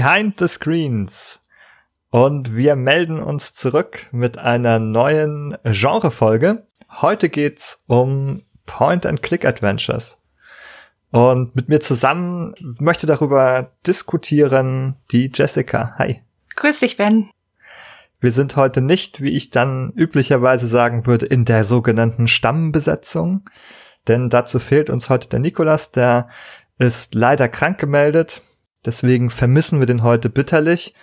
Behind the Screens. Und wir melden uns zurück mit einer neuen Genrefolge. Heute geht's um Point-and-Click-Adventures. Und mit mir zusammen möchte darüber diskutieren die Jessica. Hi. Grüß dich, Ben. Wir sind heute nicht, wie ich dann üblicherweise sagen würde, in der sogenannten Stammbesetzung. Denn dazu fehlt uns heute der Nikolas, der ist leider krank gemeldet. Deswegen vermissen wir den heute bitterlich.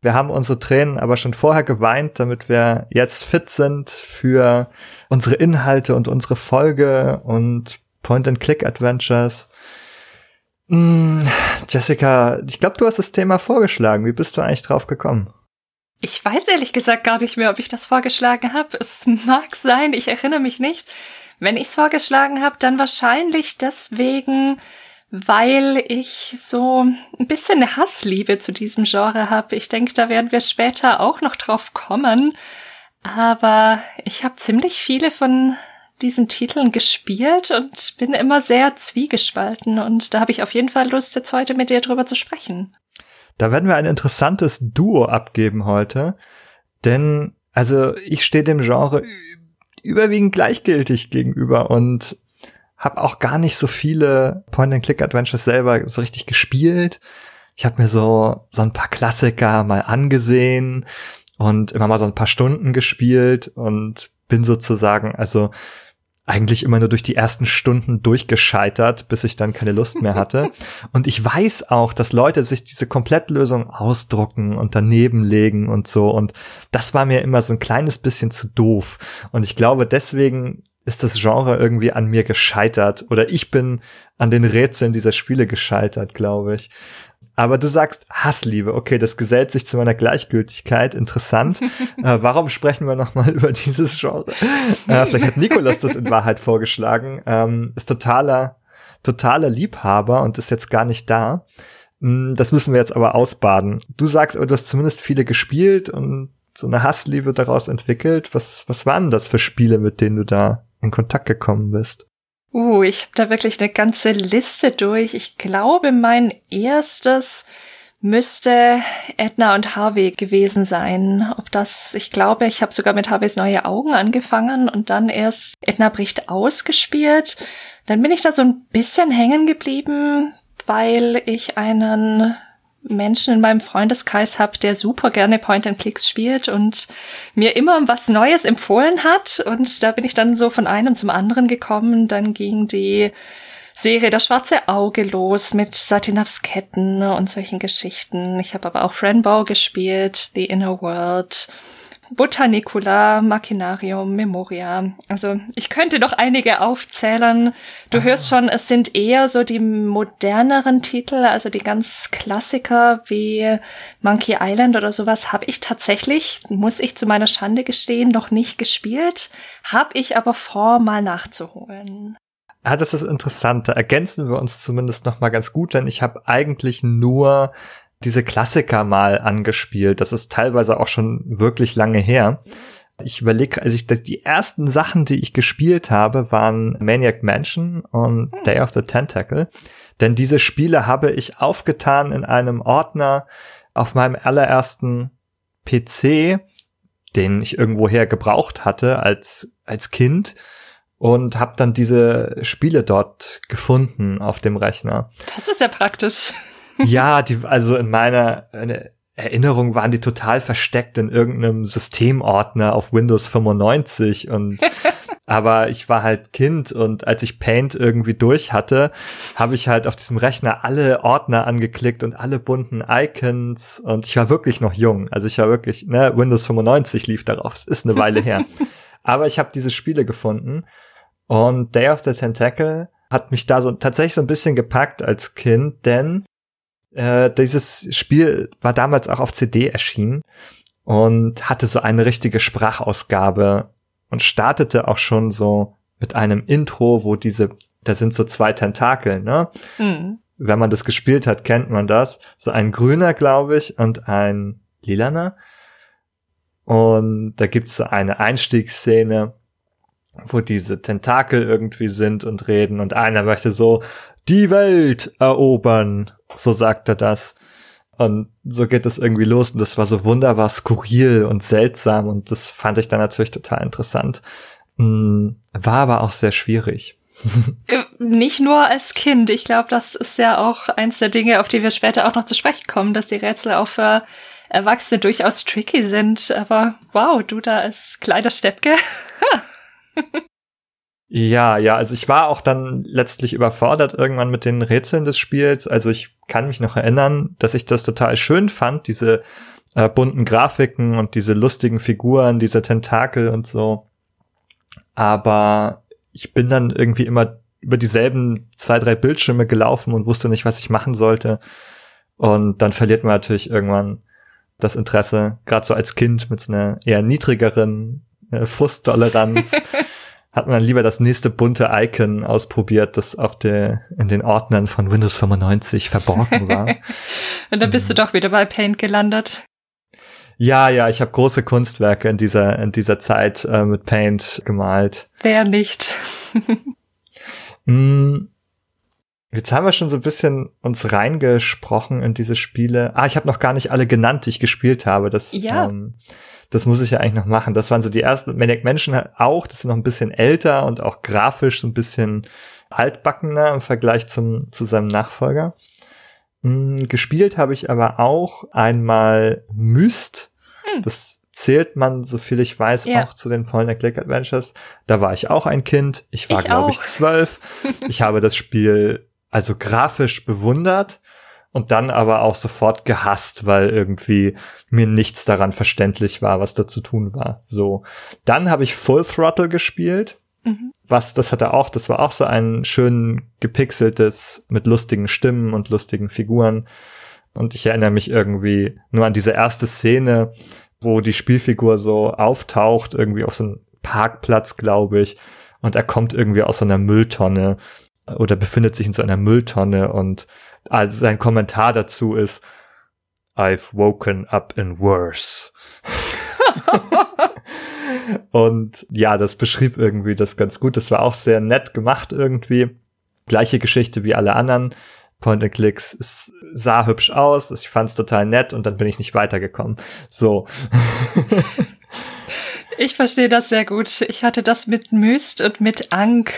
Wir haben unsere Tränen aber schon vorher geweint, damit wir jetzt fit sind für unsere Inhalte und unsere Folge und Point-and-Click-Adventures. Hm, Jessica, ich glaube, du hast das Thema vorgeschlagen. Wie bist du eigentlich drauf gekommen? Ich weiß ehrlich gesagt gar nicht mehr, ob ich das vorgeschlagen habe. Es mag sein, ich erinnere mich nicht. Wenn ich es vorgeschlagen habe, dann wahrscheinlich deswegen, weil ich so ein bisschen eine Hassliebe zu diesem Genre habe. Ich denke, da werden wir später auch noch drauf kommen. Aber ich habe ziemlich viele von diesen Titeln gespielt und bin immer sehr zwiegespalten. Und da habe ich auf jeden Fall Lust, jetzt heute mit dir drüber zu sprechen. Da werden wir ein interessantes Duo abgeben heute. Denn, also ich stehe dem Genre überwiegend gleichgültig gegenüber und habe auch gar nicht so viele Point-and-Click-Adventures selber so richtig gespielt. Ich habe mir so so ein paar Klassiker mal angesehen und immer mal so ein paar Stunden gespielt und bin sozusagen also eigentlich immer nur durch die ersten Stunden durchgescheitert, bis ich dann keine Lust mehr hatte. Und ich weiß auch, dass Leute sich diese Komplettlösung ausdrucken und daneben legen und so. Und das war mir immer so ein kleines bisschen zu doof. Und ich glaube, deswegen ist das Genre irgendwie an mir gescheitert. Oder ich bin an den Rätseln dieser Spiele gescheitert, glaube ich. Aber du sagst Hassliebe. Okay, das gesellt sich zu meiner Gleichgültigkeit. Interessant. äh, warum sprechen wir nochmal über dieses Genre? Äh, vielleicht hat Nikolas das in Wahrheit vorgeschlagen. Ähm, ist totaler, totaler Liebhaber und ist jetzt gar nicht da. Hm, das müssen wir jetzt aber ausbaden. Du sagst, du hast zumindest viele gespielt und so eine Hassliebe daraus entwickelt. Was, was waren das für Spiele, mit denen du da in Kontakt gekommen bist? Uh, ich habe da wirklich eine ganze Liste durch. Ich glaube, mein erstes müsste Edna und Harvey gewesen sein. Ob das, ich glaube, ich habe sogar mit Harveys neue Augen angefangen und dann erst Edna bricht ausgespielt. Dann bin ich da so ein bisschen hängen geblieben, weil ich einen Menschen in meinem Freundeskreis habe, der super gerne Point-and-Clicks spielt und mir immer was Neues empfohlen hat. Und da bin ich dann so von einem zum anderen gekommen. Dann ging die Serie Das schwarze Auge los mit Satinovs Ketten und solchen Geschichten. Ich habe aber auch Frenbow gespielt, The Inner World Botanicula, Machinarium, Memoria. Also ich könnte noch einige aufzählen. Du ah. hörst schon, es sind eher so die moderneren Titel, also die ganz Klassiker wie Monkey Island oder sowas habe ich tatsächlich, muss ich zu meiner Schande gestehen, noch nicht gespielt, habe ich aber vor, mal nachzuholen. Ah, das ist interessant. Da ergänzen wir uns zumindest noch mal ganz gut, denn ich habe eigentlich nur diese Klassiker mal angespielt. Das ist teilweise auch schon wirklich lange her. Ich überlege, also ich, die ersten Sachen, die ich gespielt habe, waren Maniac Mansion und hm. Day of the Tentacle. Denn diese Spiele habe ich aufgetan in einem Ordner auf meinem allerersten PC, den ich irgendwoher gebraucht hatte als, als Kind und habe dann diese Spiele dort gefunden auf dem Rechner. Das ist ja praktisch ja, die, also in meiner Erinnerung waren die total versteckt in irgendeinem Systemordner auf Windows 95 und aber ich war halt Kind und als ich Paint irgendwie durch hatte, habe ich halt auf diesem Rechner alle Ordner angeklickt und alle bunten Icons und ich war wirklich noch jung. Also ich war wirklich, ne, Windows 95 lief darauf. Es ist eine Weile her. aber ich habe diese Spiele gefunden und Day of the Tentacle hat mich da so tatsächlich so ein bisschen gepackt als Kind, denn äh, dieses Spiel war damals auch auf CD erschienen und hatte so eine richtige Sprachausgabe und startete auch schon so mit einem Intro, wo diese, da sind so zwei Tentakel, ne? Mhm. Wenn man das gespielt hat, kennt man das. So ein grüner, glaube ich, und ein lilaner. Und da gibt's so eine Einstiegsszene, wo diese Tentakel irgendwie sind und reden und einer möchte so die Welt erobern so sagt er das. Und so geht es irgendwie los. Und das war so wunderbar skurril und seltsam. Und das fand ich dann natürlich total interessant. Hm, war aber auch sehr schwierig. Äh, nicht nur als Kind. Ich glaube, das ist ja auch eins der Dinge, auf die wir später auch noch zu sprechen kommen, dass die Rätsel auch für Erwachsene durchaus tricky sind. Aber wow, du da als kleiner Steppke. ja, ja, also ich war auch dann letztlich überfordert irgendwann mit den Rätseln des Spiels. Also ich kann mich noch erinnern, dass ich das total schön fand, diese äh, bunten Grafiken und diese lustigen Figuren, diese Tentakel und so. Aber ich bin dann irgendwie immer über dieselben zwei, drei Bildschirme gelaufen und wusste nicht, was ich machen sollte. Und dann verliert man natürlich irgendwann das Interesse, gerade so als Kind mit so einer eher niedrigeren äh, Frusttoleranz. hat man dann lieber das nächste bunte Icon ausprobiert, das auf der, in den Ordnern von Windows 95 verborgen war. Und dann bist mhm. du doch wieder bei Paint gelandet. Ja, ja, ich habe große Kunstwerke in dieser in dieser Zeit äh, mit Paint gemalt. Wer nicht? mm, jetzt haben wir schon so ein bisschen uns reingesprochen in diese Spiele. Ah, ich habe noch gar nicht alle genannt, die ich gespielt habe. Das, ja. ähm, das muss ich ja eigentlich noch machen. Das waren so die ersten Maniac Menschen auch. Das sind noch ein bisschen älter und auch grafisch so ein bisschen altbackener im Vergleich zum zu seinem Nachfolger. Hm, gespielt habe ich aber auch einmal Myst. Hm. Das zählt man, so viel ich weiß, ja. auch zu den Fallen Click Adventures. Da war ich auch ein Kind. Ich war, glaube ich, zwölf. ich habe das Spiel also grafisch bewundert und dann aber auch sofort gehasst, weil irgendwie mir nichts daran verständlich war, was da zu tun war. So. Dann habe ich Full Throttle gespielt. Mhm. Was, das hatte auch, das war auch so ein schön gepixeltes mit lustigen Stimmen und lustigen Figuren. Und ich erinnere mich irgendwie nur an diese erste Szene, wo die Spielfigur so auftaucht, irgendwie auf so einem Parkplatz, glaube ich. Und er kommt irgendwie aus so einer Mülltonne oder befindet sich in so einer Mülltonne und also sein Kommentar dazu ist, I've woken up in worse. Und ja, das beschrieb irgendwie das ganz gut. Das war auch sehr nett gemacht irgendwie. Gleiche Geschichte wie alle anderen Point-and-Clicks. Es sah hübsch aus, ich fand es total nett und dann bin ich nicht weitergekommen. So. ich verstehe das sehr gut. Ich hatte das mit Myst und mit Ank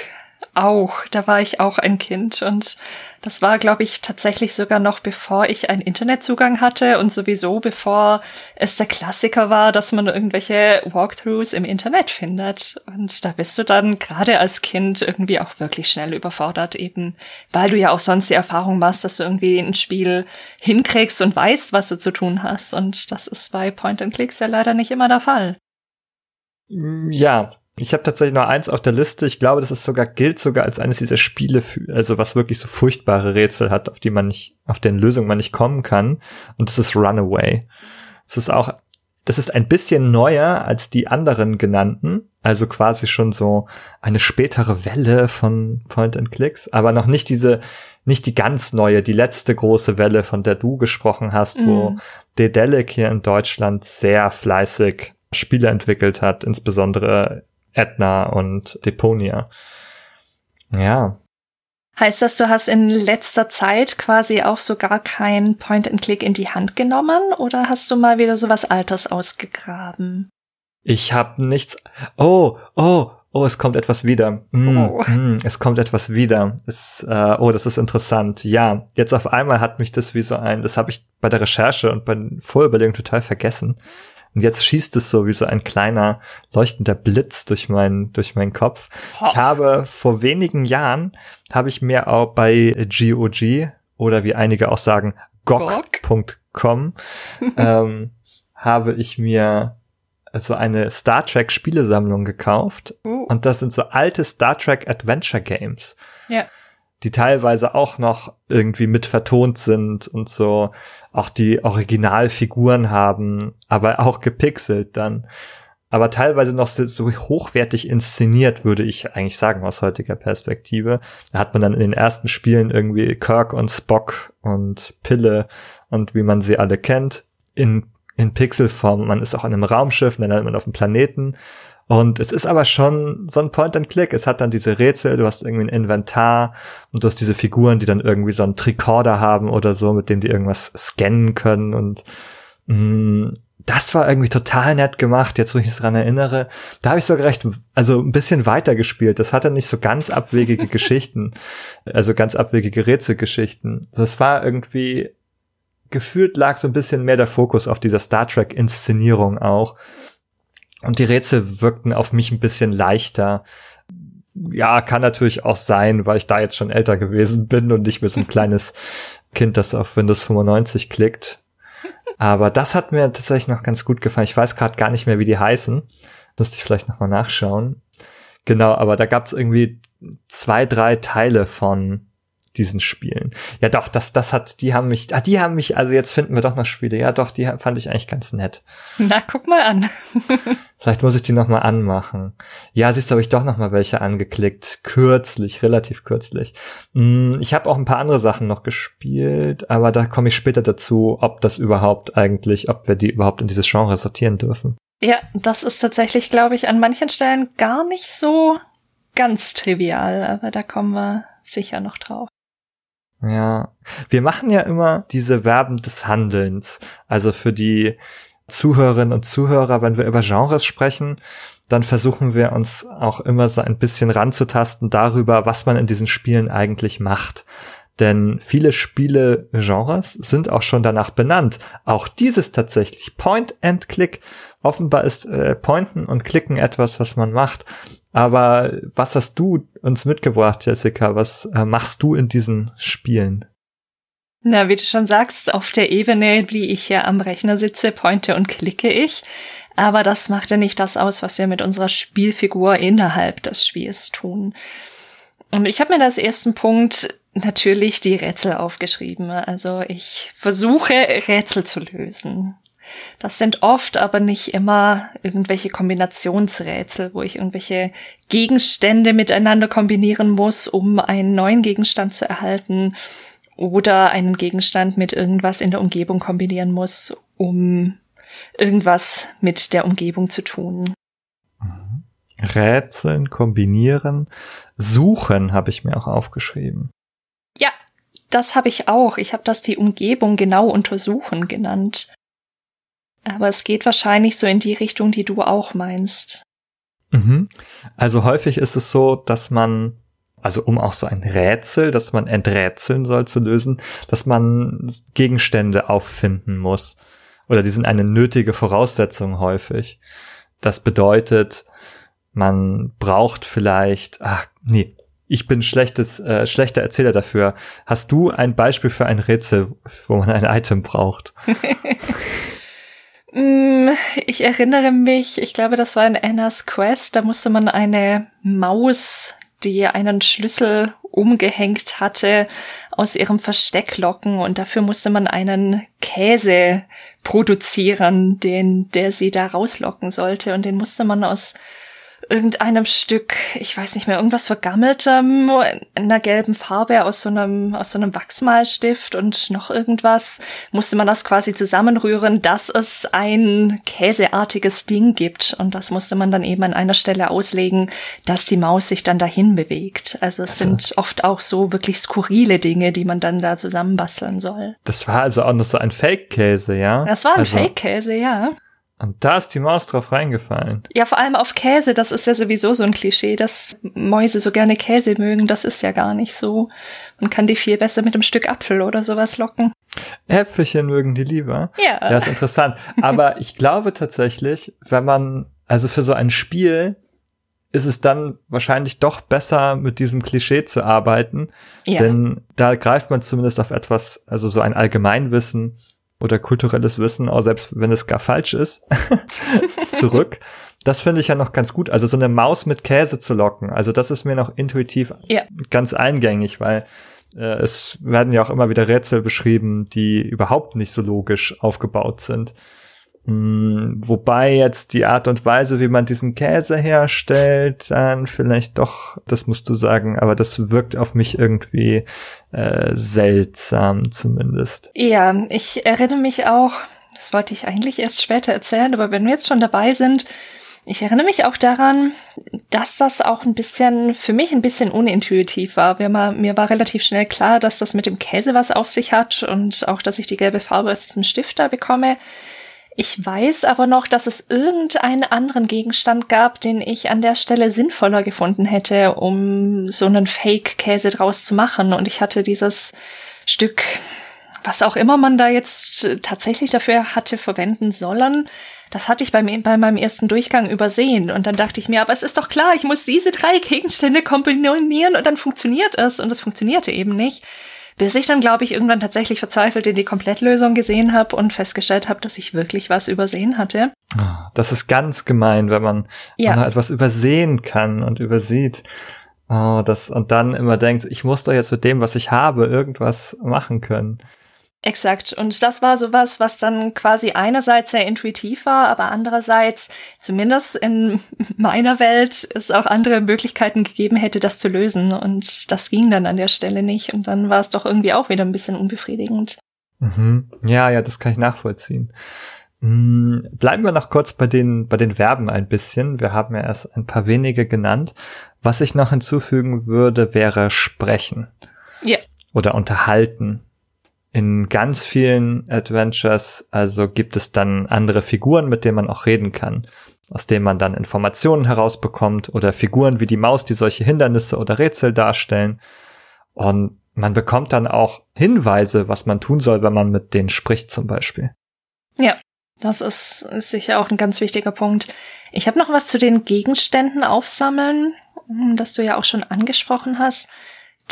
auch. Da war ich auch ein Kind und das war, glaube ich, tatsächlich sogar noch bevor ich einen Internetzugang hatte und sowieso bevor es der Klassiker war, dass man irgendwelche Walkthroughs im Internet findet. Und da bist du dann gerade als Kind irgendwie auch wirklich schnell überfordert, eben weil du ja auch sonst die Erfahrung machst, dass du irgendwie ein Spiel hinkriegst und weißt, was du zu tun hast. Und das ist bei Point and Clicks ja leider nicht immer der Fall. Ja, ich habe tatsächlich noch eins auf der Liste. Ich glaube, das ist sogar gilt sogar als eines dieser Spiele, für, also was wirklich so furchtbare Rätsel hat, auf die man nicht, auf deren Lösung man nicht kommen kann. Und das ist Runaway. Das ist auch, das ist ein bisschen neuer als die anderen genannten. Also quasi schon so eine spätere Welle von Point and Clicks, aber noch nicht diese, nicht die ganz neue, die letzte große Welle, von der du gesprochen hast, mm. wo mhm. Dedelic hier in Deutschland sehr fleißig Spiele entwickelt hat, insbesondere Edna und Deponia. Ja. Heißt das, du hast in letzter Zeit quasi auch so gar kein Point-and-Click in die Hand genommen oder hast du mal wieder so was Altes ausgegraben? Ich habe nichts. Oh, oh, oh, es kommt etwas wieder. Mm, oh. Mm, es kommt etwas wieder. Es, äh, oh, das ist interessant. Ja, jetzt auf einmal hat mich das wie so ein, das habe ich bei der Recherche und bei Vorüberlegung total vergessen. Und jetzt schießt es so wie so ein kleiner leuchtender Blitz durch meinen durch meinen Kopf. Ich habe vor wenigen Jahren habe ich mir auch bei GOG oder wie einige auch sagen GOG.com ähm, habe ich mir so eine Star Trek Spielesammlung gekauft uh. und das sind so alte Star Trek Adventure Games. Ja die teilweise auch noch irgendwie mit vertont sind und so auch die Originalfiguren haben, aber auch gepixelt dann. Aber teilweise noch so hochwertig inszeniert, würde ich eigentlich sagen, aus heutiger Perspektive. Da hat man dann in den ersten Spielen irgendwie Kirk und Spock und Pille und wie man sie alle kennt, in, in Pixelform. Man ist auch an einem Raumschiff, dann ist man auf dem Planeten Und es ist aber schon so ein Point-and-Click. Es hat dann diese Rätsel, du hast irgendwie ein Inventar und du hast diese Figuren, die dann irgendwie so einen Tricorder haben oder so, mit dem die irgendwas scannen können und mh, mm, das war irgendwie total nett gemacht, jetzt wo ich mich dran erinnere. Da habe ich sogar recht, also ein bisschen weiter gespielt. Das hatte nicht so ganz abwegige Geschichten, also ganz abwegige Rätselgeschichten. Das war irgendwie gefühlt lag so ein bisschen mehr der Fokus auf dieser Star Trek Inszenierung auch. Und die Rätsel wirkten auf mich ein bisschen leichter. Ja, kann natürlich auch sein, weil ich da jetzt schon älter gewesen bin und nicht mehr so ein kleines Kind, das auf Windows 95 klickt. Aber das hat mir tatsächlich noch ganz gut gefallen. Ich weiß gerade gar nicht mehr, wie die heißen. Müsste ich vielleicht nochmal nachschauen. Genau, aber da gab es irgendwie zwei, drei Teile von diesen Spielen. Ja, doch, das, das hat, die haben mich, ah, die haben mich, also jetzt finden wir doch noch Spiele. Ja, doch, die fand ich eigentlich ganz nett. Na, guck mal an. Vielleicht muss ich die noch mal anmachen. Ja, siehst du, habe ich doch noch mal welche angeklickt. Kürzlich, relativ kürzlich. Hm, ich habe auch ein paar andere Sachen noch gespielt, aber da komme ich später dazu, ob das überhaupt eigentlich, ob wir die überhaupt in dieses Genre sortieren dürfen. Ja, das ist tatsächlich, glaube ich, an manchen Stellen gar nicht so ganz trivial, aber da kommen wir sicher noch drauf. Ja, wir machen ja immer diese Verben des Handelns. Also für die Zuhörerinnen und Zuhörer, wenn wir über Genres sprechen, dann versuchen wir uns auch immer so ein bisschen ranzutasten darüber, was man in diesen Spielen eigentlich macht. Denn viele Spiele-Genres sind auch schon danach benannt. Auch dieses tatsächlich. Point and Click. Offenbar ist äh, Pointen und Klicken etwas, was man macht. Aber was hast du uns mitgebracht, Jessica? Was äh, machst du in diesen Spielen? Na, wie du schon sagst, auf der Ebene, wie ich hier am Rechner sitze, pointe und klicke ich. Aber das macht ja nicht das aus, was wir mit unserer Spielfigur innerhalb des Spiels tun. Und ich habe mir als ersten Punkt natürlich die Rätsel aufgeschrieben. Also ich versuche Rätsel zu lösen. Das sind oft aber nicht immer irgendwelche Kombinationsrätsel, wo ich irgendwelche Gegenstände miteinander kombinieren muss, um einen neuen Gegenstand zu erhalten oder einen Gegenstand mit irgendwas in der Umgebung kombinieren muss, um irgendwas mit der Umgebung zu tun. Mhm. Rätseln, kombinieren, suchen habe ich mir auch aufgeschrieben. Ja, das habe ich auch. Ich habe das die Umgebung genau untersuchen genannt. Aber es geht wahrscheinlich so in die Richtung, die du auch meinst. Mhm. Also häufig ist es so, dass man, also um auch so ein Rätsel, das man enträtseln soll zu lösen, dass man Gegenstände auffinden muss. Oder die sind eine nötige Voraussetzung häufig. Das bedeutet, man braucht vielleicht, ach nee, ich bin schlechtes, äh, schlechter Erzähler dafür. Hast du ein Beispiel für ein Rätsel, wo man ein Item braucht? Mm, ich erinnere mich, ich glaube, das war in Anna's Quest, da musste man eine Maus, die einen Schlüssel umgehängt hatte, aus ihrem Versteck locken und dafür musste man einen Käse produzieren, den, der sie da rauslocken sollte und den musste man aus irgendeinem Stück, ich weiß nicht mehr, irgendwas vergammeltem, in einer gelben Farbe aus so einem, aus so einem Wachsmalstift und noch irgendwas, musste man das quasi zusammenrühren, dass es ein käseartiges Ding gibt. Und das musste man dann eben an einer Stelle auslegen, dass die Maus sich dann dahin bewegt. Also es also. sind oft auch so wirklich skurrile Dinge, die man dann da zusammenbasteln soll. Das war also auch noch so ein Fake-Käse, ja? Das war ein also. Fake-Käse, ja. Und da ist die Maus drauf reingefallen. Ja, vor allem auf Käse. Das ist ja sowieso so ein Klischee, dass Mäuse so gerne Käse mögen. Das ist ja gar nicht so. Man kann die viel besser mit einem Stück Apfel oder sowas locken. Äpfelchen mögen die lieber. Ja. Ja, ist interessant. Aber ich glaube tatsächlich, wenn man, also für so ein Spiel, ist es dann wahrscheinlich doch besser, mit diesem Klischee zu arbeiten. Ja. Denn da greift man zumindest auf etwas, also so ein Allgemeinwissen, oder kulturelles Wissen, auch selbst wenn es gar falsch ist, zurück. Das finde ich ja noch ganz gut. Also so eine Maus mit Käse zu locken. Also das ist mir noch intuitiv ja. ganz eingängig, weil äh, es werden ja auch immer wieder Rätsel beschrieben, die überhaupt nicht so logisch aufgebaut sind. Hm, wobei jetzt die Art und Weise, wie man diesen Käse herstellt, dann vielleicht doch, das musst du sagen, aber das wirkt auf mich irgendwie äh, seltsam zumindest. Ja, ich erinnere mich auch, das wollte ich eigentlich erst später erzählen, aber wenn wir jetzt schon dabei sind, Ich erinnere mich auch daran, dass das auch ein bisschen, für mich ein bisschen unintuitiv war. Mir war relativ schnell klar, dass das mit dem Käse was auf sich hat und auch, dass ich die gelbe Farbe aus diesem Stift da bekomme. Ich weiß aber noch, dass es irgendeinen anderen Gegenstand gab, den ich an der Stelle sinnvoller gefunden hätte, um so einen Fake-Käse draus zu machen. Und ich hatte dieses Stück, was auch immer man da jetzt tatsächlich dafür hatte verwenden sollen, das hatte ich beim, bei meinem ersten Durchgang übersehen. Und dann dachte ich mir, aber es ist doch klar, ich muss diese drei Gegenstände kombinieren und dann funktioniert es. Und es funktionierte eben nicht. Bis ich dann, glaube ich, irgendwann tatsächlich verzweifelt in die Komplettlösung gesehen habe und festgestellt habe, dass ich wirklich was übersehen hatte. Ah, das ist ganz gemein, wenn man, ja. wenn man etwas übersehen kann und übersieht. Oh, das, und dann immer denkt, ich muss doch jetzt mit dem, was ich habe, irgendwas machen können. Exakt. Und das war sowas, was dann quasi einerseits sehr intuitiv war, aber andererseits, zumindest in meiner Welt, es auch andere Möglichkeiten gegeben hätte, das zu lösen. Und das ging dann an der Stelle nicht. Und dann war es doch irgendwie auch wieder ein bisschen unbefriedigend. Mhm. Ja, ja, das kann ich nachvollziehen. Hm, bleiben wir noch kurz bei den, bei den Verben ein bisschen. Wir haben ja erst ein paar wenige genannt. Was ich noch hinzufügen würde, wäre sprechen. Ja. Oder unterhalten in ganz vielen Adventures, also gibt es dann andere Figuren, mit denen man auch reden kann, aus denen man dann Informationen herausbekommt oder Figuren wie die Maus, die solche Hindernisse oder Rätsel darstellen. Und man bekommt dann auch Hinweise, was man tun soll, wenn man mit denen spricht zum Beispiel. Ja, das ist, ist sicher auch ein ganz wichtiger Punkt. Ich habe noch was zu den Gegenständen aufsammeln, das du ja auch schon angesprochen hast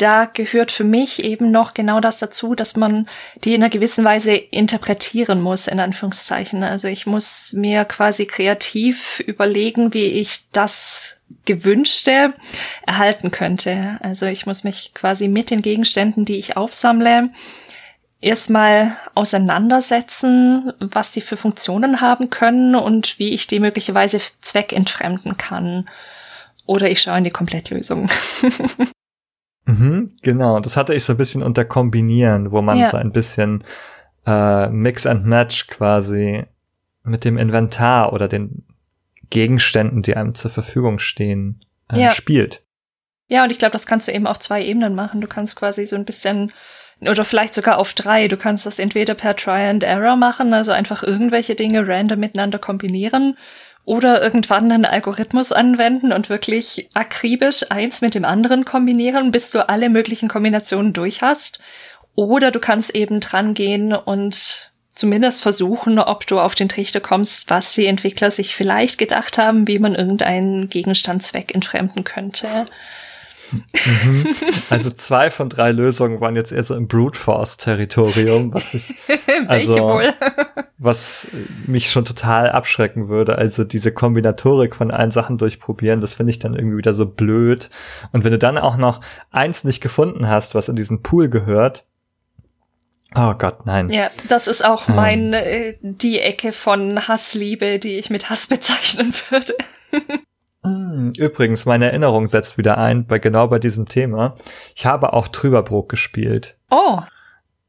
da gehört für mich eben noch genau das dazu, dass man die in einer gewissen Weise interpretieren muss, in Anführungszeichen. Also ich muss mir quasi kreativ überlegen, wie ich das Gewünschte erhalten könnte. Also ich muss mich quasi mit den Gegenständen, die ich aufsammle, erstmal auseinandersetzen, was sie für Funktionen haben können und wie ich die möglicherweise zweckentfremden kann. Oder ich schaue in die Komplettlösung. Mhm, genau, das hatte ich so ein bisschen unter Kombinieren, wo man ja. so ein bisschen äh, Mix and Match quasi mit dem Inventar oder den Gegenständen, die einem zur Verfügung stehen, äh, ja. spielt. Ja, und ich glaube, das kannst du eben auf zwei Ebenen machen. Du kannst quasi so ein bisschen oder vielleicht sogar auf drei. Du kannst das entweder per Try and Error machen, also einfach irgendwelche Dinge random miteinander kombinieren oder irgendwann einen Algorithmus anwenden und wirklich akribisch eins mit dem anderen kombinieren, bis du alle möglichen Kombinationen durch hast. Oder du kannst eben dran gehen und zumindest versuchen, ob du auf den Trichter kommst, was die Entwickler sich vielleicht gedacht haben, wie man irgendeinen Gegenstand zweckentfremden könnte. Mhm. Also zwei von drei Lösungen waren jetzt eher so im Brute Force Territorium, was ich also was mich schon total abschrecken würde. Also diese Kombinatorik von allen Sachen durchprobieren, das finde ich dann irgendwie wieder so blöd. Und wenn du dann auch noch eins nicht gefunden hast, was in diesen Pool gehört, Oh Gott, nein. Ja, das ist auch hm. mein äh, die Ecke von Hassliebe, die ich mit Hass bezeichnen würde. Hm, übrigens, meine Erinnerung setzt wieder ein, bei genau bei diesem Thema. Ich habe auch Trüberbrook gespielt. Oh.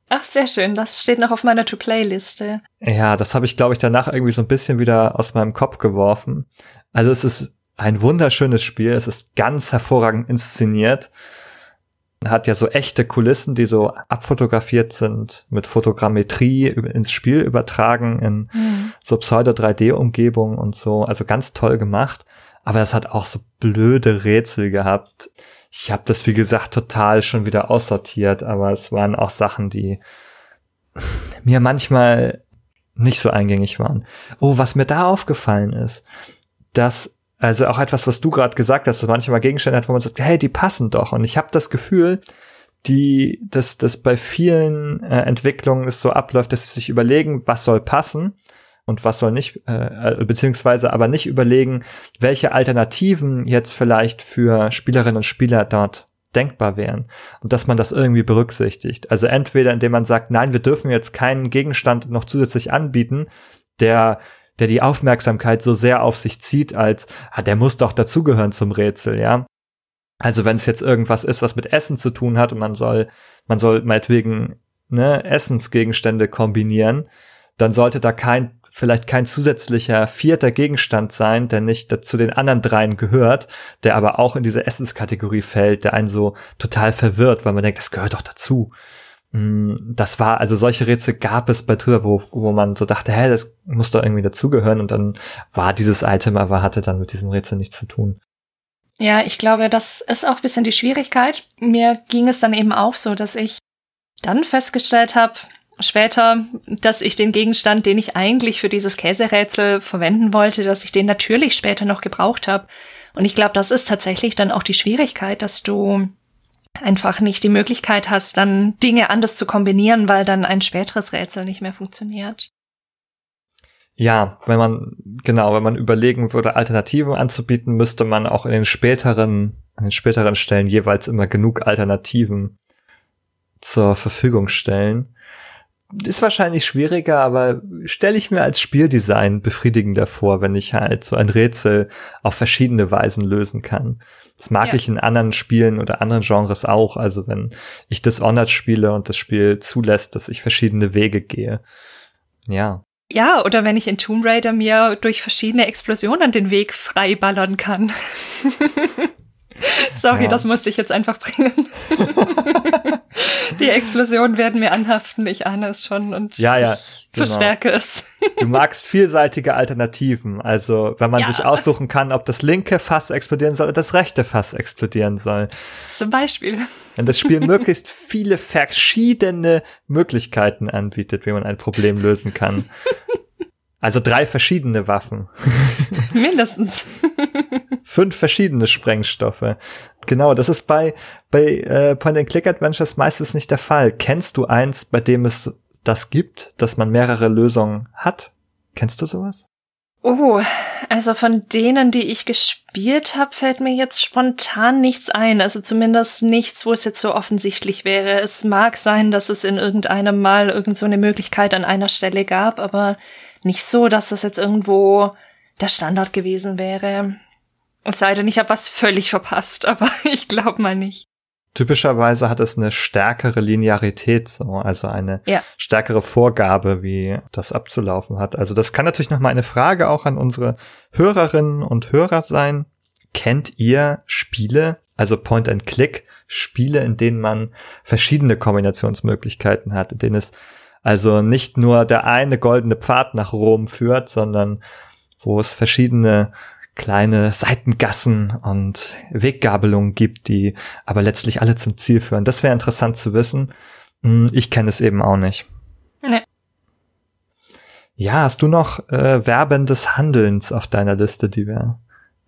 Ach, sehr schön. Das steht noch auf meiner To-Play-Liste. Ja, das habe ich, glaube ich, danach irgendwie so ein bisschen wieder aus meinem Kopf geworfen. Also es ist ein wunderschönes Spiel. Es ist ganz hervorragend inszeniert. Hat ja so echte Kulissen, die so abfotografiert sind, mit Fotogrammetrie ins Spiel übertragen in mhm. so Pseudo-3D-Umgebung und so. Also ganz toll gemacht aber es hat auch so blöde Rätsel gehabt. Ich habe das, wie gesagt, total schon wieder aussortiert, aber es waren auch Sachen, die mir manchmal nicht so eingängig waren. Oh, was mir da aufgefallen ist, dass also auch etwas, was du gerade gesagt hast, dass manchmal Gegenstände hat, wo man sagt, hey, die passen doch. Und ich habe das Gefühl, die, dass das bei vielen äh, Entwicklungen es so abläuft, dass sie sich überlegen, was soll passen und was soll nicht, äh, äh, beziehungsweise aber nicht überlegen, welche Alternativen jetzt vielleicht für Spielerinnen und Spieler dort denkbar wären und dass man das irgendwie berücksichtigt. Also entweder indem man sagt, nein, wir dürfen jetzt keinen Gegenstand noch zusätzlich anbieten, der der die Aufmerksamkeit so sehr auf sich zieht, als ah, der muss doch dazugehören zum Rätsel, ja. Also wenn es jetzt irgendwas ist, was mit Essen zu tun hat und man soll man soll meinetwegen ne, Essensgegenstände kombinieren, dann sollte da kein vielleicht kein zusätzlicher vierter Gegenstand sein, der nicht zu den anderen dreien gehört, der aber auch in diese Essenskategorie fällt, der einen so total verwirrt, weil man denkt, das gehört doch dazu. Mm, das war, also solche Rätsel gab es bei Trüber, wo, wo man so dachte, hä, das muss doch irgendwie dazugehören und dann war dieses Item, aber hatte dann mit diesem Rätsel nichts zu tun. Ja, ich glaube, das ist auch ein bisschen die Schwierigkeit. Mir ging es dann eben auch so, dass ich dann festgestellt habe, später, dass ich den Gegenstand, den ich eigentlich für dieses Käserätsel verwenden wollte, dass ich den natürlich später noch gebraucht habe. Und ich glaube, das ist tatsächlich dann auch die Schwierigkeit, dass du einfach nicht die Möglichkeit hast, dann Dinge anders zu kombinieren, weil dann ein späteres Rätsel nicht mehr funktioniert. Ja, wenn man, genau, wenn man überlegen würde, Alternativen anzubieten, müsste man auch in den späteren, an den späteren Stellen jeweils immer genug Alternativen zur Verfügung stellen. Ist wahrscheinlich schwieriger, aber stelle ich mir als Spieldesign befriedigender vor, wenn ich halt so ein Rätsel auf verschiedene Weisen lösen kann. Das mag ja. ich in anderen Spielen oder anderen Genres auch. Also wenn ich Dishonored spiele und das Spiel zulässt, dass ich verschiedene Wege gehe. Ja. Ja, oder wenn ich in Tomb Raider mir durch verschiedene Explosionen den Weg freiballern kann. Sorry, ja. das musste ich jetzt einfach bringen. Die Explosionen werden mir anhaften, ich ahne es schon und ja, ja, genau. verstärke es. Du magst vielseitige Alternativen, also wenn man ja. sich aussuchen kann, ob das linke Fass explodieren soll oder das rechte Fass explodieren soll. Zum Beispiel. Wenn das Spiel möglichst viele verschiedene Möglichkeiten anbietet, wie man ein Problem lösen kann. Also drei verschiedene Waffen. Mindestens. Fünf verschiedene Sprengstoffe. Genau, das ist bei, bei äh, Point-and-Click-Adventures meistens nicht der Fall. Kennst du eins, bei dem es das gibt, dass man mehrere Lösungen hat? Kennst du sowas? Oh, also von denen, die ich gespielt habe, fällt mir jetzt spontan nichts ein. Also zumindest nichts, wo es jetzt so offensichtlich wäre. Es mag sein, dass es in irgendeinem Mal irgend so eine Möglichkeit an einer Stelle gab, aber nicht so, dass das jetzt irgendwo der Standard gewesen wäre. Es sei denn, ich habe was völlig verpasst, aber ich glaube mal nicht. Typischerweise hat es eine stärkere Linearität, so, also eine ja. stärkere Vorgabe, wie das abzulaufen hat. Also das kann natürlich nochmal eine Frage auch an unsere Hörerinnen und Hörer sein. Kennt ihr Spiele, also Point and Click, Spiele, in denen man verschiedene Kombinationsmöglichkeiten hat, in denen es also nicht nur der eine goldene Pfad nach Rom führt, sondern wo es verschiedene kleine Seitengassen und Weggabelungen gibt, die aber letztlich alle zum Ziel führen. Das wäre interessant zu wissen. Hm, ich kenne es eben auch nicht. Nee. Ja, hast du noch äh, Verben des Handelns auf deiner Liste, die wir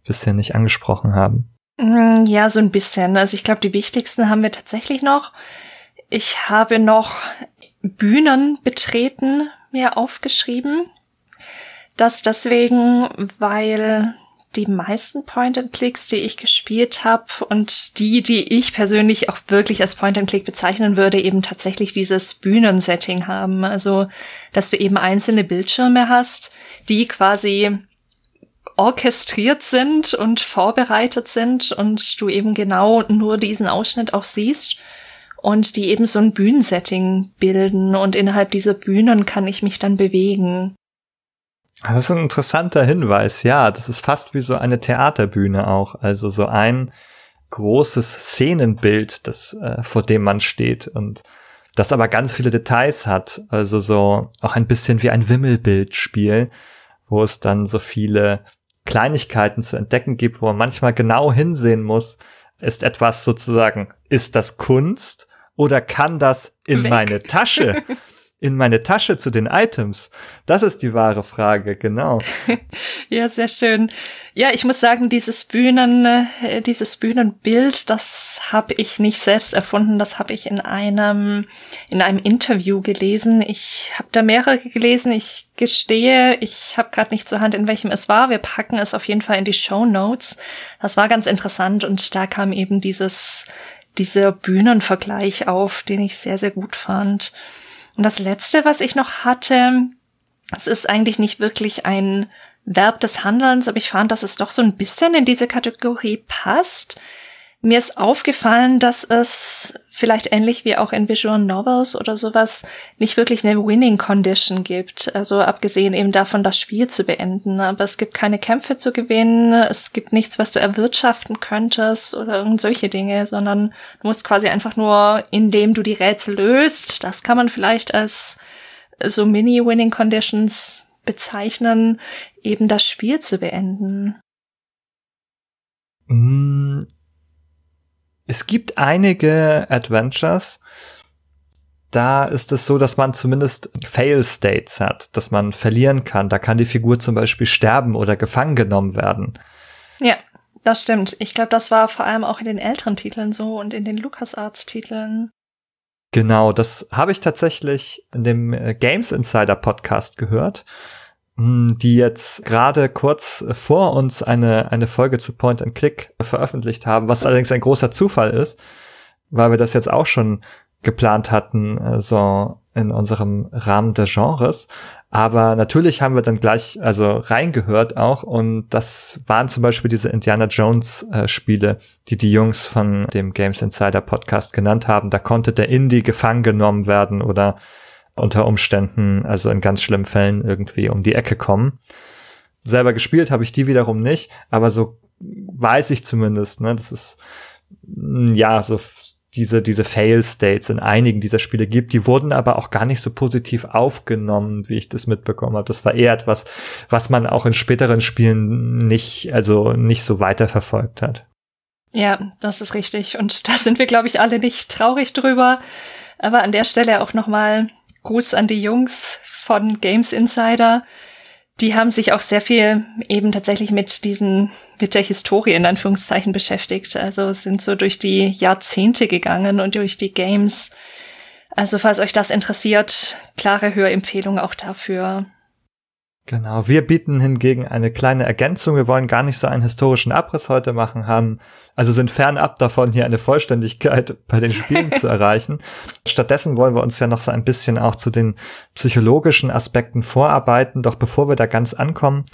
bisher nicht angesprochen haben? Hm, ja, so ein bisschen. Also ich glaube, die wichtigsten haben wir tatsächlich noch. Ich habe noch Bühnen betreten mir aufgeschrieben. Das deswegen, weil die meisten Point-and-Clicks, die ich gespielt habe und die, die ich persönlich auch wirklich als Point-and-Click bezeichnen würde, eben tatsächlich dieses Bühnensetting haben. Also, dass du eben einzelne Bildschirme hast, die quasi orchestriert sind und vorbereitet sind und du eben genau nur diesen Ausschnitt auch siehst und die eben so ein Bühnensetting bilden und innerhalb dieser Bühnen kann ich mich dann bewegen. Ah, das ist ein interessanter Hinweis. Ja, das ist fast wie so eine Theaterbühne auch. Also so ein großes Szenenbild, das äh, vor dem man steht und das aber ganz viele Details hat. Also so auch ein bisschen wie ein Wimmelbildspiel, wo es dann so viele Kleinigkeiten zu entdecken gibt, wo man manchmal genau hinsehen muss, ist etwas sozusagen, ist das Kunst oder kann das in Weg. meine Tasche? in meine Tasche zu den Items? Das ist die wahre Frage, genau. ja, sehr schön. Ja, ich muss sagen, dieses Bühnen, äh, dieses Bühnenbild, das habe ich nicht selbst erfunden, das habe ich in einem in einem Interview gelesen. Ich habe da mehrere gelesen. Ich gestehe, ich habe gerade nicht zur Hand, in welchem es war. Wir packen es auf jeden Fall in die Show Notes. Das war ganz interessant und da kam eben dieses dieser Bühnenvergleich auf, den ich sehr, sehr gut fand. Und das letzte, was ich noch hatte, es ist eigentlich nicht wirklich ein Verb des Handelns, aber ich fand, dass es doch so ein bisschen in diese Kategorie passt, Mir ist aufgefallen, dass es vielleicht ähnlich wie auch in Visual Novels oder sowas nicht wirklich eine Winning Condition gibt. Also abgesehen eben davon, das Spiel zu beenden. Aber es gibt keine Kämpfe zu gewinnen. Es gibt nichts, was du erwirtschaften könntest oder irgend solche Dinge, sondern du musst quasi einfach nur, indem du die Rätsel löst, das kann man vielleicht als so Mini-Winning Conditions bezeichnen, eben das Spiel zu beenden. Mm, es gibt einige Adventures, da ist es so, dass man zumindest Fail States hat, dass man verlieren kann. Da kann die Figur zum Beispiel sterben oder gefangen genommen werden. Ja, das stimmt. Ich glaube, das war vor allem auch in den älteren Titeln so und in den LucasArts-Titeln. Genau, das habe ich tatsächlich in dem äh, Games Insider Podcast gehört, die jetzt gerade kurz vor uns eine, eine Folge zu Point and Click veröffentlicht haben, was allerdings ein großer Zufall ist, weil wir das jetzt auch schon geplant hatten, äh, so in unserem Rahmen des Genres. Aber natürlich haben wir dann gleich also reingehört auch und das waren zum Beispiel diese Indiana Jones äh, Spiele, die die Jungs von dem Games Insider Podcast genannt haben. Da konnte der Indie gefangen genommen werden oder unter Umständen, also in ganz schlimmen Fällen irgendwie um die Ecke kommen. Selber gespielt habe ich die wiederum nicht, aber so weiß ich zumindest, ne, das ist ja so diese, diese Fail-States in einigen dieser Spiele gibt. Die wurden aber auch gar nicht so positiv aufgenommen, wie ich das mitbekommen habe. Das war eher etwas, was man auch in späteren Spielen nicht, also nicht so weiterverfolgt hat. Ja, das ist richtig. Und da sind wir, glaube ich, alle nicht traurig drüber. Aber an der Stelle auch nochmal Gruß an die Jungs von Games Insider die haben sich auch sehr viel eben tatsächlich mit diesen, mit der Historie in Anführungszeichen beschäftigt. Also sind so durch die Jahrzehnte gegangen und durch die Games. Also falls euch das interessiert, klare Hörempfehlung auch dafür. Genau, wir bieten hingegen eine kleine Ergänzung. Wir wollen gar nicht so einen historischen Abriss heute machen, haben, also sind fernab davon, hier eine Vollständigkeit bei den Spielen zu erreichen. Stattdessen wollen wir uns ja noch so ein bisschen auch zu den psychologischen Aspekten vorarbeiten. Doch bevor wir da ganz ankommen,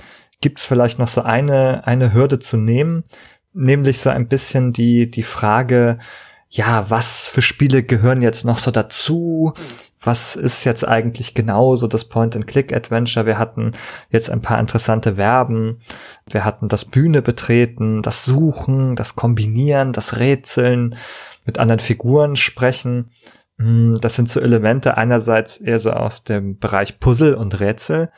gibt's vielleicht noch so eine, eine Hürde zu nehmen, nämlich so ein bisschen die, die Frage, ja, was für Spiele gehören jetzt noch so dazu? Was ist jetzt eigentlich genau so das Point-and-Click-Adventure? Wir hatten jetzt ein paar interessante Verben. Wir hatten das Bühne betreten, das Suchen, das Kombinieren, das Rätseln, mit anderen Figuren sprechen. Hm, das sind so Elemente einerseits eher so aus dem Bereich Puzzle und Rätsel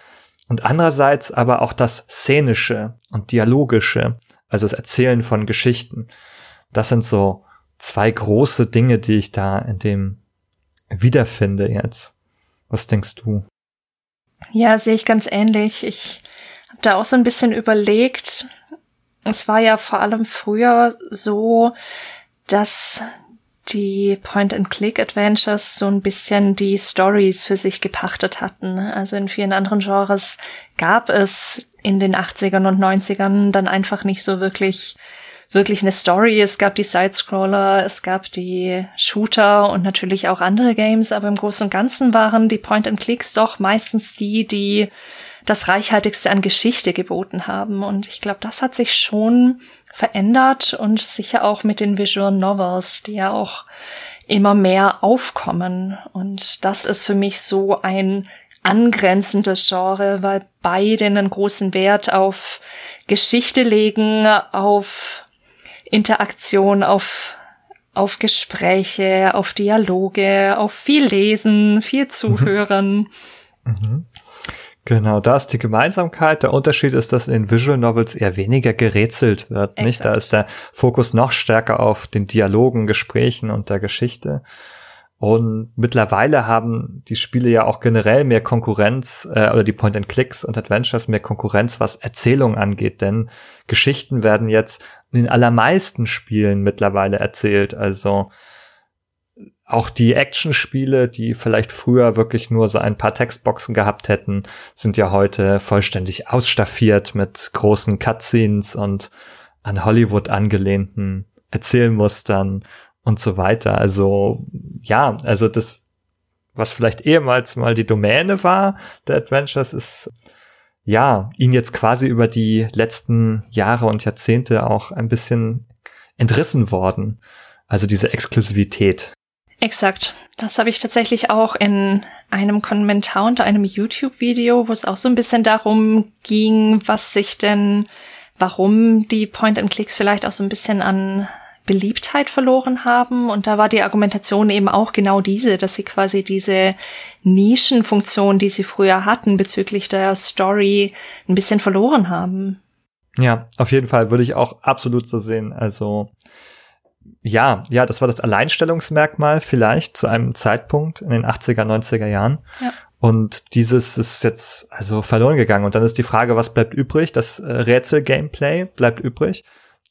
und andererseits aber auch das Szenische und Dialogische, also das Erzählen von Geschichten. Das sind so zwei große Dinge, die ich da in dem wiederfinde jetzt. Was denkst du? Ja, sehe ich ganz ähnlich. Ich habe da auch so ein bisschen überlegt. Es war ja vor allem früher so, dass die Point-and-Click-Adventures so ein bisschen die Stories für sich gepachtet hatten. Also in vielen anderen Genres gab es in den 80ern und 90ern dann einfach nicht so wirklich wirklich eine Story. Es gab die Sidescroller, es gab die Shooter und natürlich auch andere Games, aber im Großen und Ganzen waren die Point-and-Clicks doch meistens die, die das reichhaltigste an Geschichte geboten haben. Und ich glaube, das hat sich schon verändert und sicher auch mit den Visual Novels, die ja auch immer mehr aufkommen. Und das ist für mich so ein angrenzendes Genre, weil beide einen großen Wert auf Geschichte legen, auf Interaktion, auf, auf Gespräche, auf Dialoge, auf viel Lesen, viel Zuhören. Mhm. Genau, da ist die Gemeinsamkeit. Der Unterschied ist, dass in Visual Novels eher weniger gerätselt wird. Exakt. Nicht? Da ist der Fokus noch stärker auf den Dialogen, Gesprächen und der Geschichte. Und mittlerweile haben die Spiele ja auch generell mehr Konkurrenz, äh, oder die Point-and-Clicks und Adventures mehr Konkurrenz, was Erzählung angeht, denn Geschichten werden jetzt in den allermeisten Spielen mittlerweile erzählt. Also auch die Action-Spiele, die vielleicht früher wirklich nur so ein paar Textboxen gehabt hätten, sind ja heute vollständig ausstaffiert mit großen Cutscenes und an Hollywood angelehnten Erzählmustern und so weiter. Also ja, also das, was vielleicht ehemals mal die Domäne war der Adventures, ist ja, ihn jetzt quasi über die letzten Jahre und Jahrzehnte auch ein bisschen entrissen worden. Also diese Exklusivität. Exakt. Das habe ich tatsächlich auch in einem Kommentar unter einem YouTube-Video, wo es auch so ein bisschen darum ging, was sich denn, warum die Point-and-Clicks vielleicht auch so ein bisschen an Beliebtheit verloren haben. Und da war die Argumentation eben auch genau diese, dass sie quasi diese Nischenfunktion, die sie früher hatten bezüglich der Story, ein bisschen verloren haben. Ja, auf jeden Fall würde ich auch absolut so sehen. Also ja, ja, das war das Alleinstellungsmerkmal vielleicht zu einem Zeitpunkt in den 80er, 90er Jahren. Ja. Und dieses ist jetzt also verloren gegangen. Und dann ist die Frage, was bleibt übrig? Das äh, Rätsel-Gameplay bleibt übrig.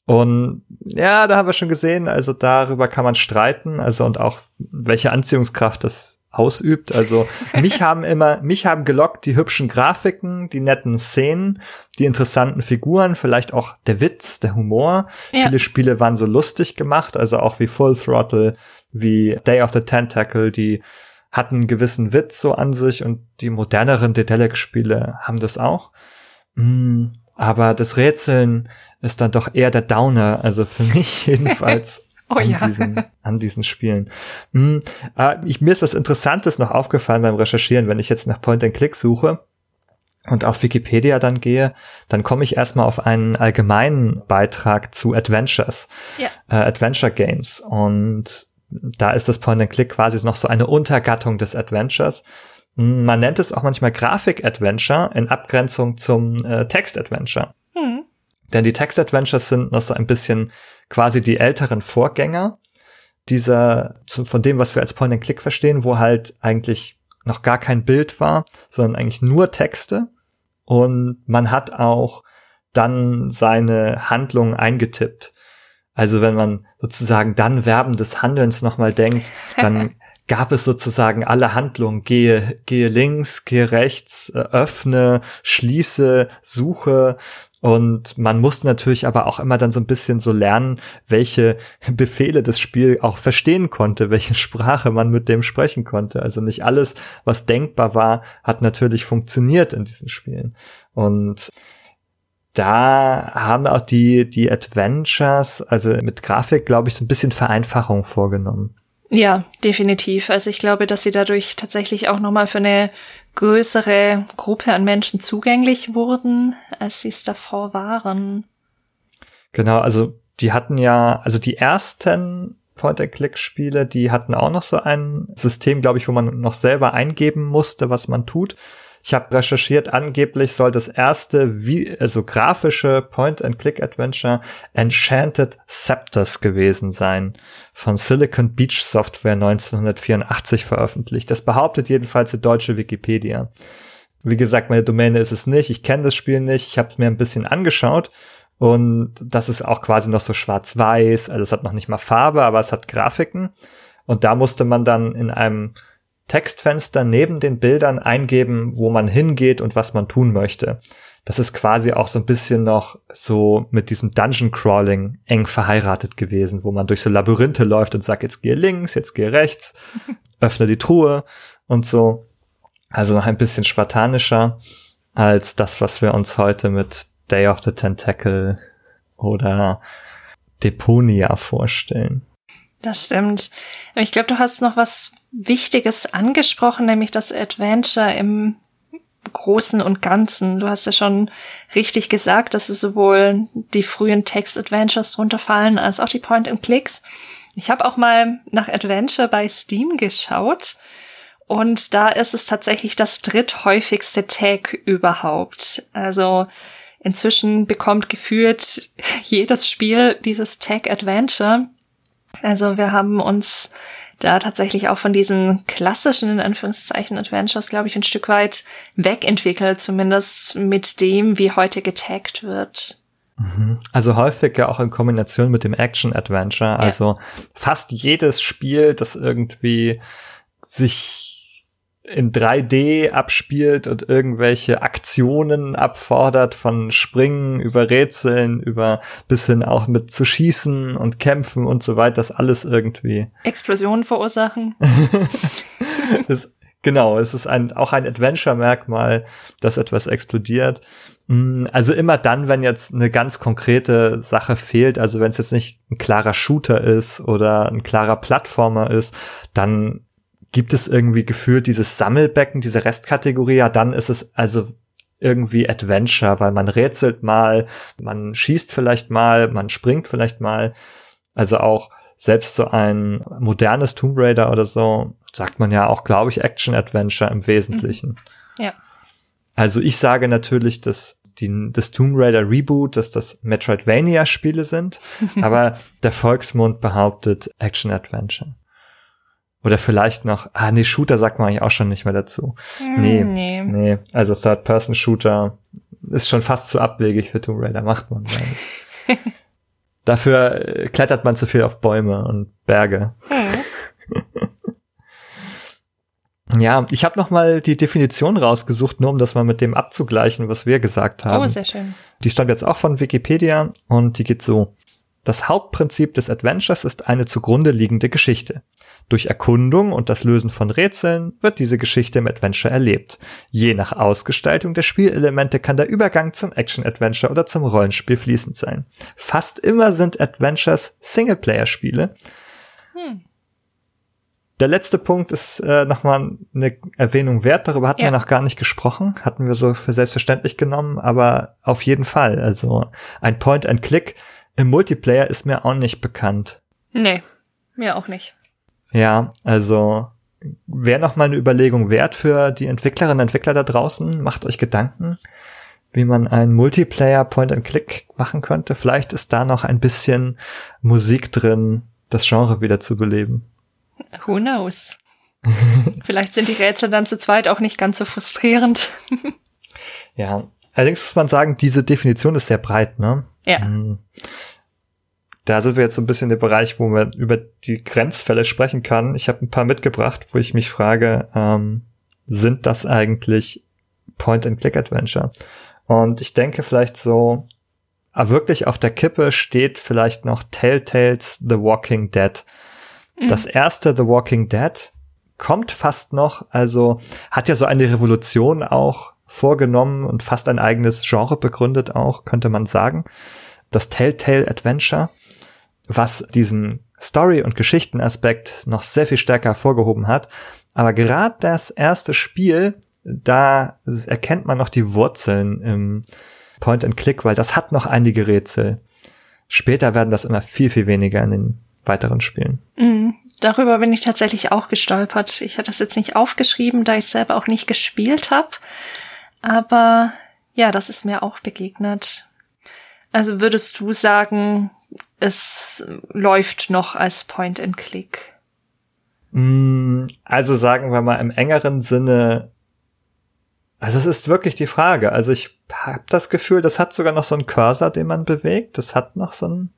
Und ja, da haben wir schon gesehen, also darüber kann man streiten, also und auch welche Anziehungskraft das ausübt. Also mich haben immer, mich haben gelockt die hübschen Grafiken, die netten Szenen, die interessanten Figuren, vielleicht auch der Witz, der Humor. Ja. Viele Spiele waren so lustig gemacht, also auch wie Full Throttle, wie Day of the Tentacle, die hatten einen gewissen Witz so an sich und die moderneren Dedelic-Spiele haben das auch. Mm, aber das Rätseln ist dann doch eher der Downer, also für mich jedenfalls oh, an, ja. diesen, an diesen Spielen. Hm, äh, ich, mir ist was Interessantes noch aufgefallen beim Recherchieren, wenn ich jetzt nach Point-and-Click suche und auf Wikipedia dann gehe, dann komme ich erstmal auf einen allgemeinen Beitrag zu Adventures, ja. äh, Adventure Games. Und da ist das Point-and-Click quasi noch so eine Untergattung des Adventures. Hm, man nennt es auch manchmal Grafik-Adventure in Abgrenzung zum äh, Text-Adventure. Hm. Denn die Text-Adventures sind noch so ein bisschen quasi die älteren Vorgänger dieser, von dem, was wir als Point-and-Click verstehen, wo halt eigentlich noch gar kein Bild war, sondern eigentlich nur Texte. Und man hat auch dann seine Handlungen eingetippt. Also wenn man sozusagen dann Verben des Handelns nochmal denkt, dann gab es sozusagen alle Handlungen. Gehe, gehe links, gehe rechts, äh, öffne, schließe, suche, und man muss natürlich aber auch immer dann so ein bisschen so lernen, welche Befehle das Spiel auch verstehen konnte, welche Sprache man mit dem sprechen konnte. Also nicht alles, was denkbar war, hat natürlich funktioniert in diesen Spielen. Und da haben auch die, die Adventures, also mit Grafik, glaube ich, so ein bisschen Vereinfachung vorgenommen. Ja, definitiv. Also ich glaube, dass sie dadurch tatsächlich auch nochmal für eine größere Gruppe an Menschen zugänglich wurden, als sie es davor waren. Genau, also die hatten ja, also die ersten Point-and-Click-Spiele, die hatten auch noch so ein System, glaube ich, wo man noch selber eingeben musste, was man tut. Ich habe recherchiert, angeblich soll das erste, wie, also grafische Point-and-Click-Adventure Enchanted Scepters gewesen sein, von Silicon Beach Software 1984 veröffentlicht. Das behauptet jedenfalls die deutsche Wikipedia. Wie gesagt, meine Domäne ist es nicht, ich kenne das Spiel nicht, ich habe es mir ein bisschen angeschaut und das ist auch quasi noch so schwarz-weiß, also es hat noch nicht mal Farbe, aber es hat Grafiken. Und da musste man dann in einem Textfenster neben den Bildern eingeben, wo man hingeht und was man tun möchte. Das ist quasi auch so ein bisschen noch so mit diesem Dungeon Crawling eng verheiratet gewesen, wo man durch so Labyrinthe läuft und sagt, jetzt gehe links, jetzt gehe rechts, öffne die Truhe und so. Also noch ein bisschen spartanischer als das, was wir uns heute mit Day of the Tentacle oder Deponia vorstellen. Das stimmt. Ich glaube, du hast noch was Wichtiges angesprochen, nämlich das Adventure im Großen und Ganzen. Du hast ja schon richtig gesagt, dass es sowohl die frühen Text-Adventures drunter fallen, als auch die Point-and-Clicks. Ich habe auch mal nach Adventure bei Steam geschaut und da ist es tatsächlich das dritthäufigste Tag überhaupt. Also inzwischen bekommt gefühlt jedes Spiel dieses Tag Adventure. Also wir haben uns da tatsächlich auch von diesen klassischen, in Anführungszeichen, Adventures, glaube ich, ein Stück weit wegentwickelt, zumindest mit dem, wie heute getaggt wird. Mhm. Also häufig ja auch in Kombination mit dem Action-Adventure. Also ja. fast jedes Spiel, das irgendwie sich in 3D abspielt und irgendwelche Aktionen abfordert von Springen über Rätseln über bis hin auch mit zu schießen und kämpfen und so weiter, das alles irgendwie Explosionen verursachen. das, genau, es ist ein, auch ein Adventure-Merkmal, dass etwas explodiert. Mm, also immer dann, wenn jetzt eine ganz konkrete Sache fehlt, also wenn es jetzt nicht ein klarer Shooter ist oder ein klarer Plattformer ist, dann gibt es irgendwie gefühlt dieses Sammelbecken, diese Restkategorie, ja, dann ist es also irgendwie Adventure, weil man rätselt mal, man schießt vielleicht mal, man springt vielleicht mal. Also auch selbst so ein modernes Tomb Raider oder so, sagt man ja auch, glaube ich, Action-Adventure im Wesentlichen. Mhm. Ja. Also ich sage natürlich, dass die, das Tomb Raider Reboot, dass das Metroidvania-Spiele sind, aber der Volksmund behauptet Action-Adventure. Oder vielleicht noch, ah nee, Shooter sagt man eigentlich auch schon nicht mehr dazu. Hm, Nee, nee. nee. Also Third-Person-Shooter ist schon fast zu abwegig für Tomb Raider, macht man. Dafür äh, klettert man zu viel auf Bäume und Berge. Hm. Ja, ich habe noch mal die Definition rausgesucht, nur um das mal mit dem abzugleichen, was wir gesagt haben. Oh, sehr schön. Die stammt jetzt auch von Wikipedia und die geht so. Das Hauptprinzip des Adventures ist eine zugrunde liegende Geschichte. Durch Erkundung und das Lösen von Rätseln wird diese Geschichte im Adventure erlebt. Je nach Ausgestaltung der Spielelemente kann der Übergang zum Action-Adventure oder zum Rollenspiel fließend sein. Fast immer sind Adventures Singleplayer-Spiele. Hm. Der letzte Punkt ist äh, nochmal eine Erwähnung wert. Darüber hatten Ja. wir noch gar nicht gesprochen. Hatten wir so für selbstverständlich genommen, aber auf jeden Fall. Also ein Point-and-Click im Multiplayer ist mir auch nicht bekannt. Nee, mir auch nicht. Ja, also wäre noch mal eine Überlegung wert für die Entwicklerinnen und Entwickler da draußen. Macht euch Gedanken, wie man einen Multiplayer Point-and-Click machen könnte. Vielleicht ist da noch ein bisschen Musik drin, das Genre wieder zu beleben. Who knows? Vielleicht sind die Rätsel dann zu zweit auch nicht ganz so frustrierend. Ja, allerdings muss man sagen, diese Definition ist sehr breit, ne? Ja. Mm. Da sind wir jetzt so ein bisschen im Bereich, wo man über die Grenzfälle sprechen kann. Ich habe ein paar mitgebracht, wo ich mich frage, ähm, sind das eigentlich Point-and-Click-Adventure? Und ich denke vielleicht so, ah, wirklich auf der Kippe steht vielleicht noch Telltales The Walking Dead. Das erste The Walking Dead kommt fast noch, also hat ja so eine Revolution auch vorgenommen und fast ein eigenes Genre begründet auch, könnte man sagen. Das Telltale Adventure, was diesen Story- und Geschichtenaspekt noch sehr viel stärker hervorgehoben hat. Aber gerade das erste Spiel, da erkennt man noch die Wurzeln im Point and Click, weil das hat noch einige Rätsel. Später werden das immer viel, viel weniger in den weiteren Spielen. Mhm. Darüber bin ich tatsächlich auch gestolpert. Ich hatte das jetzt nicht aufgeschrieben, da ich selber auch nicht gespielt habe. Aber ja, das ist mir auch begegnet. Also würdest du sagen, es läuft noch als Point and Click? Mm, Also sagen wir mal im engeren Sinne, also es ist wirklich die Frage. Also ich habe das Gefühl, das hat sogar noch so einen Cursor, den man bewegt. Das hat noch so einen,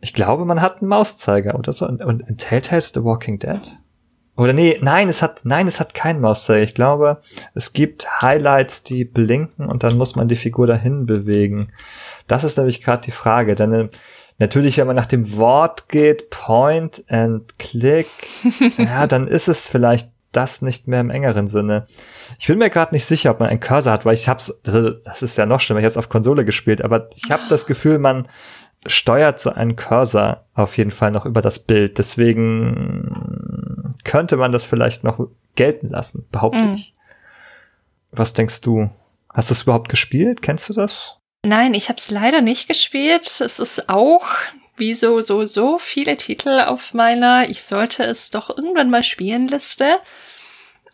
ich glaube, man hat einen Mauszeiger oder so. Und, und in Telltales The Walking Dead? Oder nee, nein, es hat, nein, es hat keinen Mauszeiger. Ich glaube, es gibt Highlights, die blinken und dann muss man die Figur dahin bewegen. Das ist nämlich gerade die Frage, denn äh, natürlich, wenn man nach dem Wort geht, Point and Click, ja, dann ist es vielleicht das nicht mehr im engeren Sinne. Ich bin mir gerade nicht sicher, ob man einen Cursor hat, weil ich hab's, das ist ja noch schlimmer, ich hab's auf Konsole gespielt, aber ich habe das Gefühl, man steuert so einen Cursor auf jeden Fall noch über das Bild. Deswegen könnte man das vielleicht noch gelten lassen, behaupte Mhm. ich. Was denkst du? Hast du es überhaupt gespielt? Kennst du das? Nein, ich habe es leider nicht gespielt. Es ist auch wie so, so, so viele Titel auf meiner Ich sollte es doch irgendwann mal spielen Liste.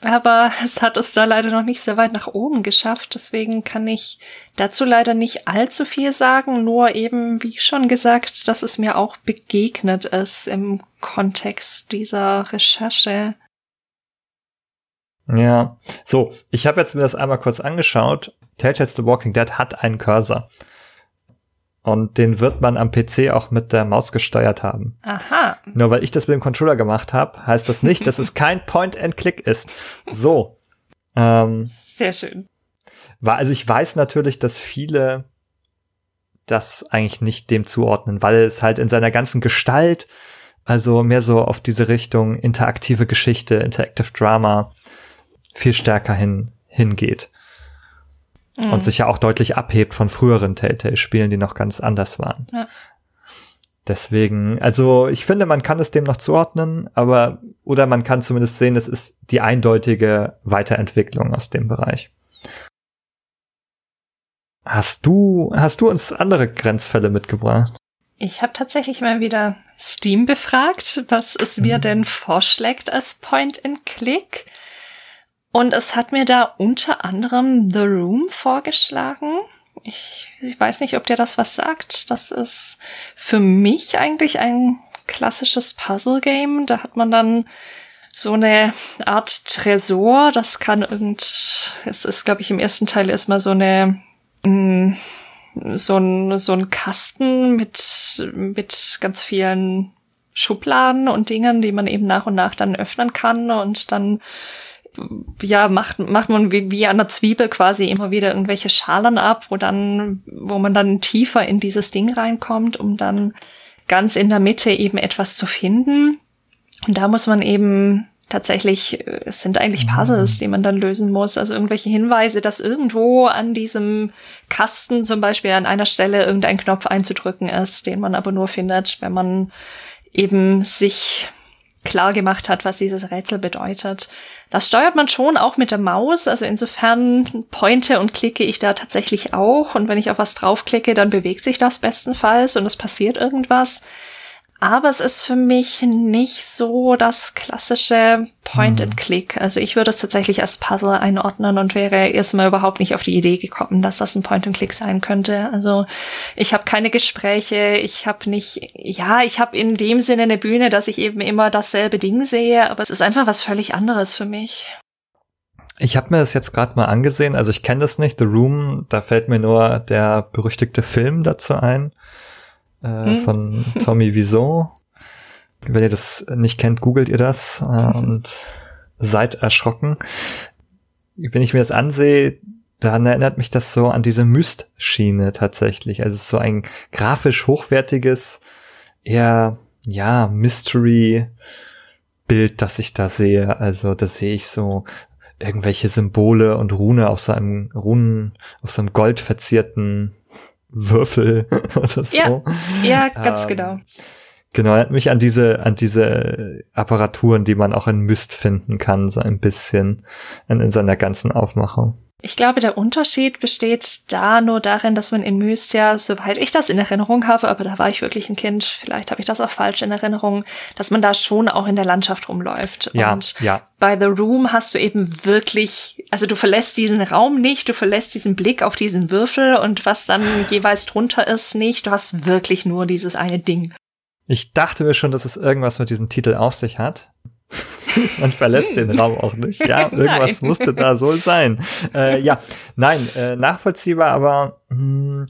Aber es hat es da leider noch nicht sehr weit nach oben geschafft. Deswegen kann ich dazu leider nicht allzu viel sagen. Nur eben, wie schon gesagt, dass es mir auch begegnet ist im Kontext dieser Recherche. Ja. So, ich habe jetzt mir das einmal kurz angeschaut. Telltales The Walking Dead hat einen Cursor. Und den wird man am PC auch mit der Maus gesteuert haben. Aha. Nur weil ich das mit dem Controller gemacht habe, heißt das nicht, dass es kein Point-and-Click ist. So. Ähm, Sehr schön. war, also ich weiß natürlich, dass viele das eigentlich nicht dem zuordnen, weil es halt in seiner ganzen Gestalt also mehr so auf diese Richtung interaktive Geschichte, Interactive Drama viel stärker hin, hingeht. Mhm. Und sich ja auch deutlich abhebt von früheren Telltale-Spielen, die noch ganz anders waren. Ja. Deswegen, also ich finde, man kann es dem noch zuordnen, aber oder man kann zumindest sehen, es ist die eindeutige Weiterentwicklung aus dem Bereich. Hast du, hast du uns andere Grenzfälle mitgebracht? Ich habe tatsächlich mal wieder Steam befragt, was es mir mhm. denn vorschlägt als Point and Click. Und es hat mir da unter anderem The Room vorgeschlagen. Ich, ich weiß nicht, ob dir das was sagt. Das ist für mich eigentlich ein klassisches Puzzle-Game. Da hat man dann so eine Art Tresor. Das kann irgend, es ist, glaube ich, im ersten Teil erstmal so eine, mm, so ein, so ein Kasten mit, mit ganz vielen Schubladen und Dingen, die man eben nach und nach dann öffnen kann und dann ja, macht, macht man wie, wie an der Zwiebel quasi immer wieder irgendwelche Schalen ab, wo dann, wo man dann tiefer in dieses Ding reinkommt, um dann ganz in der Mitte eben etwas zu finden. Und da muss man eben tatsächlich, äh, es sind eigentlich Puzzles, die man dann lösen muss. Also irgendwelche Hinweise, dass irgendwo an diesem Kasten zum Beispiel an einer Stelle irgendein Knopf einzudrücken ist, den man aber nur findet, wenn man eben sich klar gemacht hat, was dieses Rätsel bedeutet. Das steuert man schon auch mit der Maus, also insofern pointe und klicke ich da tatsächlich auch und wenn ich auf was draufklicke, dann bewegt sich das bestenfalls und es passiert irgendwas. Aber es ist für mich nicht so das klassische Point and Click. Also ich würde es tatsächlich als Puzzle einordnen und wäre erstmal überhaupt nicht auf die Idee gekommen, dass das ein Point and Click sein könnte. Also ich habe keine Gespräche, ich habe nicht, ja, ich habe in dem Sinne eine Bühne, dass ich eben immer dasselbe Ding sehe, aber es ist einfach was völlig anderes für mich. Ich habe mir das jetzt gerade mal angesehen, also ich kenne das nicht, The Room, da fällt mir nur der berüchtigte Film dazu ein äh, hm. von Tommy Wison. Wenn ihr das nicht kennt, googelt ihr das äh, und seid erschrocken. Wenn ich mir das ansehe, dann erinnert mich das so an diese Myst-Schiene tatsächlich. Also es ist so ein grafisch hochwertiges, eher, ja, Mystery-Bild, das ich da sehe. Also da sehe ich so irgendwelche Symbole und Rune auf so einem Runen, auf so einem goldverzierten Würfel oder so. Ja, ja ganz ähm, genau. Genau, erinnert mich an diese, an diese Apparaturen, die man auch in Myst finden kann, so ein bisschen in, in seiner ganzen Aufmachung. Ich glaube, der Unterschied besteht da nur darin, dass man in Myst ja, soweit ich das in Erinnerung habe, aber da war ich wirklich ein Kind, vielleicht habe ich das auch falsch in Erinnerung, dass man da schon auch in der Landschaft rumläuft. Ja, Und ja. bei The Room hast du eben wirklich, also du verlässt diesen Raum nicht, du verlässt diesen Blick auf diesen Würfel und was dann jeweils drunter ist nicht, du hast wirklich nur dieses eine Ding. Ich dachte mir schon, dass es irgendwas mit diesem Titel auf sich hat. Man verlässt den Raum auch nicht. Ja, irgendwas musste da so sein. Äh, ja, nein, äh, nachvollziehbar, aber mh, hm,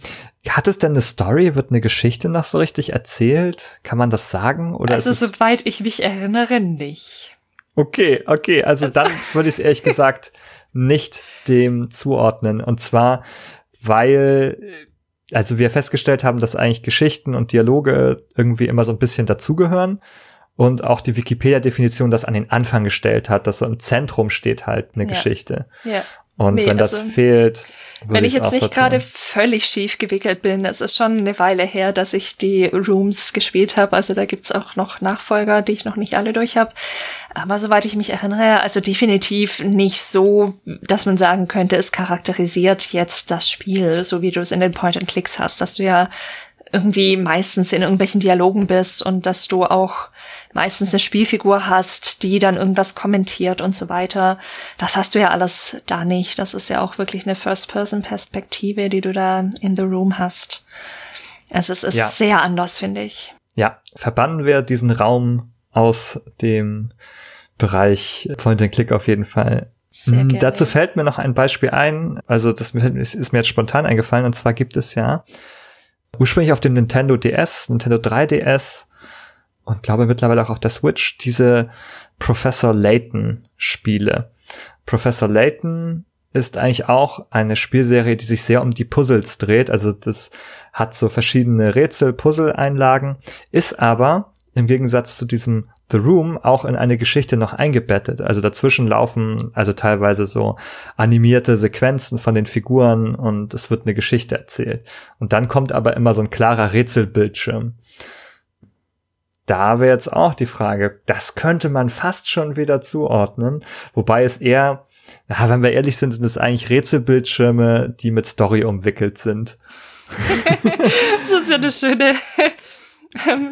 hat es denn eine Story? Wird eine Geschichte noch so richtig erzählt? Kann man das sagen? Oder also, soweit ich mich erinnere, nicht. Okay, okay, also, also dann würde ich es ehrlich gesagt nicht dem zuordnen. Und zwar, weil also wir festgestellt haben, dass eigentlich Geschichten und Dialoge irgendwie immer so ein bisschen dazugehören und auch die Wikipedia-Definition das an den Anfang gestellt hat, dass so im Zentrum steht halt eine ja. Geschichte. Ja. Und nee, wenn das also, fehlt, wenn ich jetzt nicht gerade völlig schief gewickelt bin, es ist schon eine Weile her, dass ich die Rooms gespielt habe. Also da gibt's auch noch Nachfolger, die ich noch nicht alle durch habe. Aber soweit ich mich erinnere, also definitiv nicht so, dass man sagen könnte, es charakterisiert jetzt das Spiel, so wie du es in den Point-and-Clicks hast, dass du ja irgendwie meistens in irgendwelchen Dialogen bist und dass du auch meistens eine Spielfigur hast, die dann irgendwas kommentiert und so weiter. Das hast du ja alles da nicht. Das ist ja auch wirklich eine First-Person-Perspektive, die du da in The Room hast. Also es ist ja. sehr anders, finde ich. Ja, verbannen wir diesen Raum aus dem Bereich Point-and-Click auf jeden Fall. Hm. Dazu fällt mir noch ein Beispiel ein, also das ist mir jetzt spontan eingefallen, und zwar gibt es ja ursprünglich auf dem Nintendo DS, Nintendo 3DS und glaube mittlerweile auch auf der Switch diese Professor Layton Spiele. Professor Layton ist eigentlich auch eine Spielserie, die sich sehr um die Puzzles dreht. Also das hat so verschiedene Rätsel, Puzzle-Einlagen, ist aber im Gegensatz zu diesem The Room auch in eine Geschichte noch eingebettet. Also dazwischen laufen also teilweise so animierte Sequenzen von den Figuren und es wird eine Geschichte erzählt. Und dann kommt aber immer so ein klarer Rätselbildschirm. Da wäre jetzt auch die Frage, das könnte man fast schon wieder zuordnen, wobei es eher, ja, wenn wir ehrlich sind, sind es eigentlich Rätselbildschirme, die mit Story umwickelt sind. das ist ja eine schöne,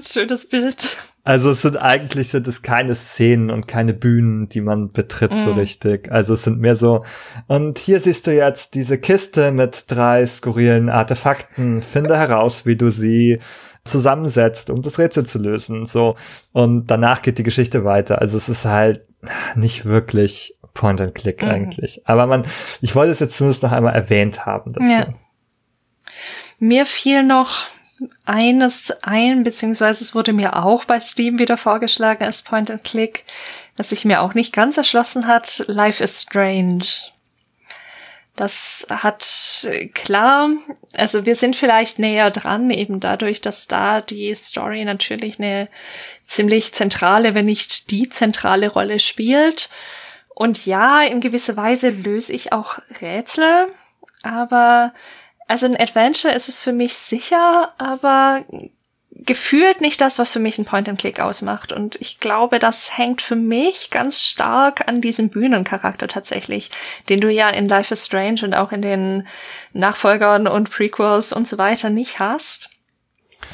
schönes Bild. Also es sind eigentlich sind es keine Szenen und keine Bühnen, die man betritt mm. so richtig. Also es sind mehr so, und hier siehst du jetzt diese Kiste mit drei skurrilen Artefakten. Finde heraus, wie du sie zusammensetzt, um das Rätsel zu lösen. So. Und danach geht die Geschichte weiter. Also es ist halt nicht wirklich Point and Click mhm. eigentlich. Aber man, ich wollte es jetzt zumindest noch einmal erwähnt haben dazu. Ja. Mir fiel noch eines ein, beziehungsweise es wurde mir auch bei Steam wieder vorgeschlagen als Point and Click, das sich mir auch nicht ganz erschlossen hat. Life is Strange. Das hat klar, also wir sind vielleicht näher dran, eben dadurch, dass da die Story natürlich eine ziemlich zentrale, wenn nicht die zentrale Rolle spielt. Und ja, in gewisser Weise löse ich auch Rätsel, aber also ein Adventure ist es für mich sicher, aber gefühlt nicht das, was für mich ein Point-and-Click ausmacht. Und ich glaube, das hängt für mich ganz stark an diesem Bühnencharakter tatsächlich, den du ja in Life is Strange und auch in den Nachfolgern und Prequels und so weiter nicht hast.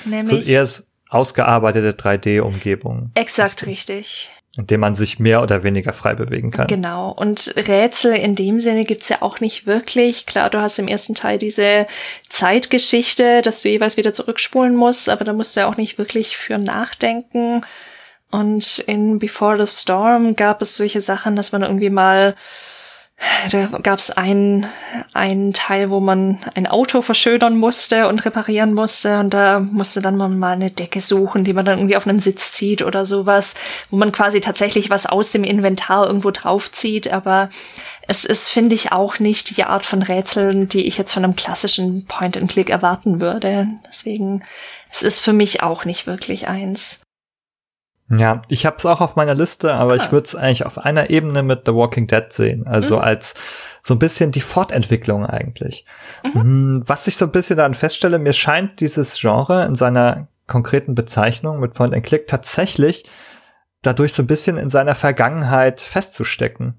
Nämlich so eher ausgearbeitete 3D-Umgebung. Exakt richtig in dem man sich mehr oder weniger frei bewegen kann. Genau. Und Rätsel in dem Sinne gibt's ja auch nicht wirklich. Klar, du hast im ersten Teil diese Zeitgeschichte, dass du jeweils wieder zurückspulen musst, aber da musst du ja auch nicht wirklich für nachdenken. Und in Before the Storm gab es solche Sachen, dass man irgendwie mal da gab es einen, einen Teil, wo man ein Auto verschönern musste und reparieren musste und da musste dann man mal eine Decke suchen, die man dann irgendwie auf einen Sitz zieht oder sowas, wo man quasi tatsächlich was aus dem Inventar irgendwo draufzieht, aber es ist, finde ich, auch nicht die Art von Rätseln, die ich jetzt von einem klassischen Point-and-Click erwarten würde. Deswegen, es ist für mich auch nicht wirklich eins. Ja, ich habe es auch auf meiner Liste, aber ah. ich würde es eigentlich auf einer Ebene mit The Walking Dead sehen. Also mhm. als so ein bisschen die Fortentwicklung eigentlich. Mhm. Hm, was ich so ein bisschen dann feststelle, mir scheint dieses Genre in seiner konkreten Bezeichnung mit Point and Click tatsächlich dadurch so ein bisschen in seiner Vergangenheit festzustecken.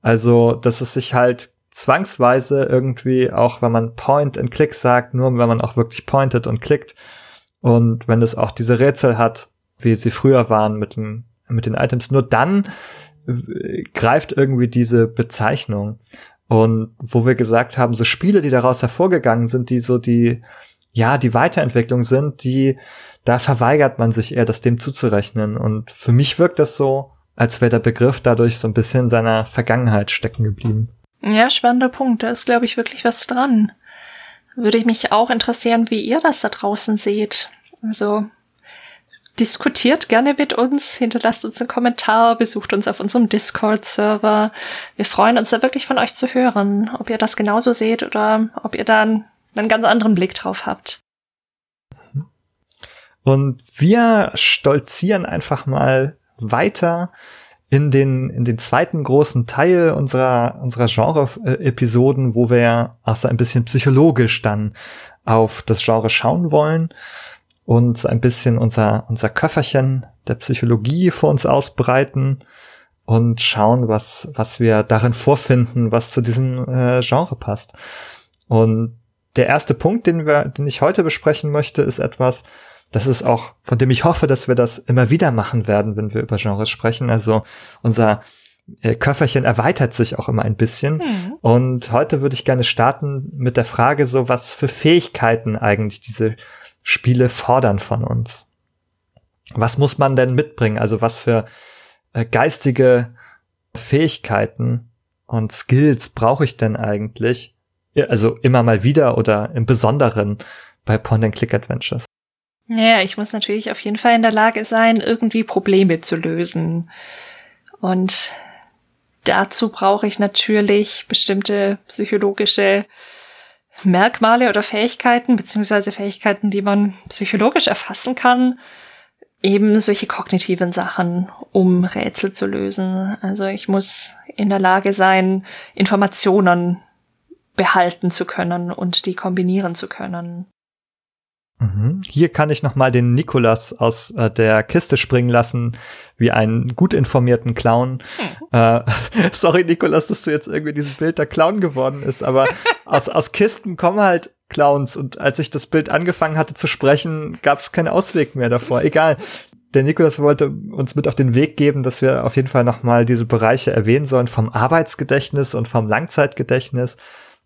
Also, dass es sich halt zwangsweise irgendwie, auch wenn man Point and Click sagt, nur wenn man auch wirklich pointet und klickt und wenn es auch diese Rätsel hat, wie sie früher waren mit den, mit den Items. Nur dann äh, greift irgendwie diese Bezeichnung. Und wo wir gesagt haben, so Spiele, die daraus hervorgegangen sind, die so die, ja, die Weiterentwicklung sind, die, da verweigert man sich eher, das dem zuzurechnen. Und für mich wirkt das so, als wäre der Begriff dadurch so ein bisschen in seiner Vergangenheit stecken geblieben. Ja, spannender Punkt. Da ist, glaube ich, wirklich was dran. Würde ich mich auch interessieren, wie ihr das da draußen seht. Also, diskutiert gerne mit uns, hinterlasst uns einen Kommentar, besucht uns auf unserem Discord-Server. Wir freuen uns da wirklich von euch zu hören, ob ihr das genauso seht oder ob ihr da einen, einen ganz anderen Blick drauf habt. Und wir stolzieren einfach mal weiter in den, in den zweiten großen Teil unserer, unserer Genre-Episoden, wo wir auch so ein bisschen psychologisch dann auf das Genre schauen wollen und ein bisschen unser, unser Köfferchen der Psychologie vor uns ausbreiten und schauen, was, was wir darin vorfinden, was zu diesem äh, Genre passt. Und der erste Punkt, den wir, den ich heute besprechen möchte, ist etwas, das ist auch, von dem ich hoffe, dass wir das immer wieder machen werden, wenn wir über Genres sprechen. Also unser äh, Köfferchen erweitert sich auch immer ein bisschen. Mhm. Und heute würde ich gerne starten mit der Frage, so was für Fähigkeiten eigentlich diese Spiele fordern von uns. Was muss man denn mitbringen? Also was für äh, geistige Fähigkeiten und Skills brauche ich denn eigentlich? Also immer mal wieder oder im Besonderen bei Point-and-Click-Adventures. Ja, ich muss natürlich auf jeden Fall in der Lage sein, irgendwie Probleme zu lösen. Und dazu brauche ich natürlich bestimmte psychologische Merkmale oder Fähigkeiten, beziehungsweise Fähigkeiten, die man psychologisch erfassen kann. eben solche kognitiven Sachen, um Rätsel zu lösen. Also ich muss in der Lage sein, Informationen behalten zu können und die kombinieren zu können. Mhm. Hier kann ich noch mal den Nikolas aus äh, der Kiste springen lassen, wie einen gut informierten Clown. Hm. Äh, sorry, Nikolas, dass du jetzt irgendwie diesem Bild der Clown geworden ist, aber aus, aus Kisten kommen halt Clowns und als ich das Bild angefangen hatte zu sprechen, gab es keinen Ausweg mehr davor. Egal. Der Nikolas wollte uns mit auf den Weg geben, dass wir auf jeden Fall noch mal diese Bereiche erwähnen sollen vom Arbeitsgedächtnis und vom Langzeitgedächtnis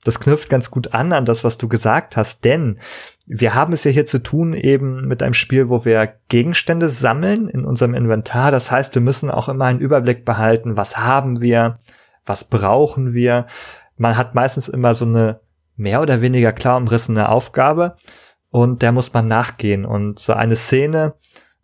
das knüpft ganz gut an an das, was du gesagt hast, denn wir haben es ja hier zu tun eben mit einem Spiel, wo wir Gegenstände sammeln in unserem Inventar. Das heißt, wir müssen auch immer einen Überblick behalten, was haben wir, was brauchen wir. Man hat meistens immer so eine mehr oder weniger klar umrissene Aufgabe und der muss man nachgehen. Und so eine Szene,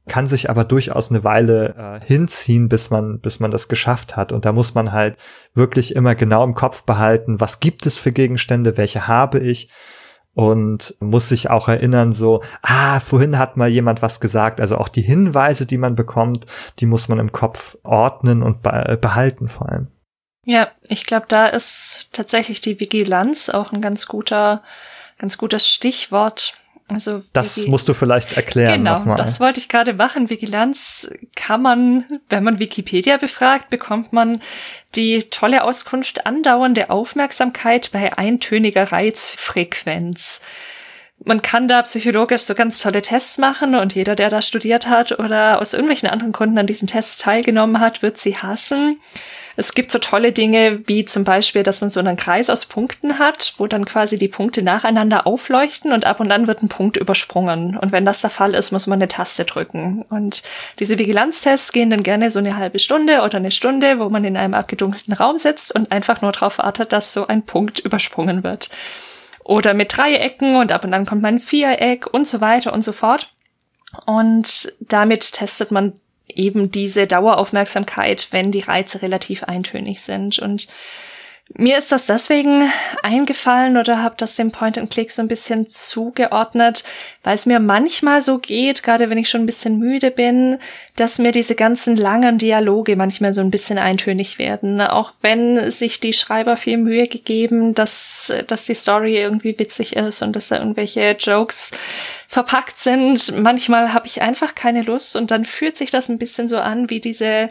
kann sich aber durchaus eine Weile äh, hinziehen, bis man, bis man das geschafft hat. Und da muss man halt wirklich immer genau im Kopf behalten, was gibt es für Gegenstände, welche habe ich und muss sich auch erinnern, so, ah, vorhin hat mal jemand was gesagt. Also auch die Hinweise, die man bekommt, die muss man im Kopf ordnen und behalten vor allem. Ja, ich glaube, da ist tatsächlich die Vigilanz auch ein ganz guter, ganz gutes Stichwort. Also das musst du vielleicht erklären. Genau, das wollte ich gerade machen. Vigilanz kann man, wenn man Wikipedia befragt, bekommt man die tolle Auskunft andauernde Aufmerksamkeit bei eintöniger Reizfrequenz. Man kann da psychologisch so ganz tolle Tests machen und jeder, der da studiert hat oder aus irgendwelchen anderen Gründen an diesen Tests teilgenommen hat, wird sie hassen. Es gibt so tolle Dinge wie zum Beispiel, dass man so einen Kreis aus Punkten hat, wo dann quasi die Punkte nacheinander aufleuchten und ab und an wird ein Punkt übersprungen. Und wenn das der Fall ist, muss man eine Taste drücken. Und diese Vigilanztests gehen dann gerne so eine halbe Stunde oder eine Stunde, wo man in einem abgedunkelten Raum sitzt und einfach nur darauf wartet, dass so ein Punkt übersprungen wird. Oder mit Dreiecken und ab und an kommt man ein Viereck und so weiter und so fort. Und damit testet man eben diese Daueraufmerksamkeit, wenn die Reize relativ eintönig sind. Und mir ist das deswegen eingefallen oder habe das dem Point and Click so ein bisschen zugeordnet, weil es mir manchmal so geht, gerade wenn ich schon ein bisschen müde bin, dass mir diese ganzen langen Dialoge manchmal so ein bisschen eintönig werden. Auch wenn sich die Schreiber viel Mühe gegeben, dass, dass die Story irgendwie witzig ist und dass da irgendwelche Jokes verpackt sind. Manchmal habe ich einfach keine Lust und dann fühlt sich das ein bisschen so an wie diese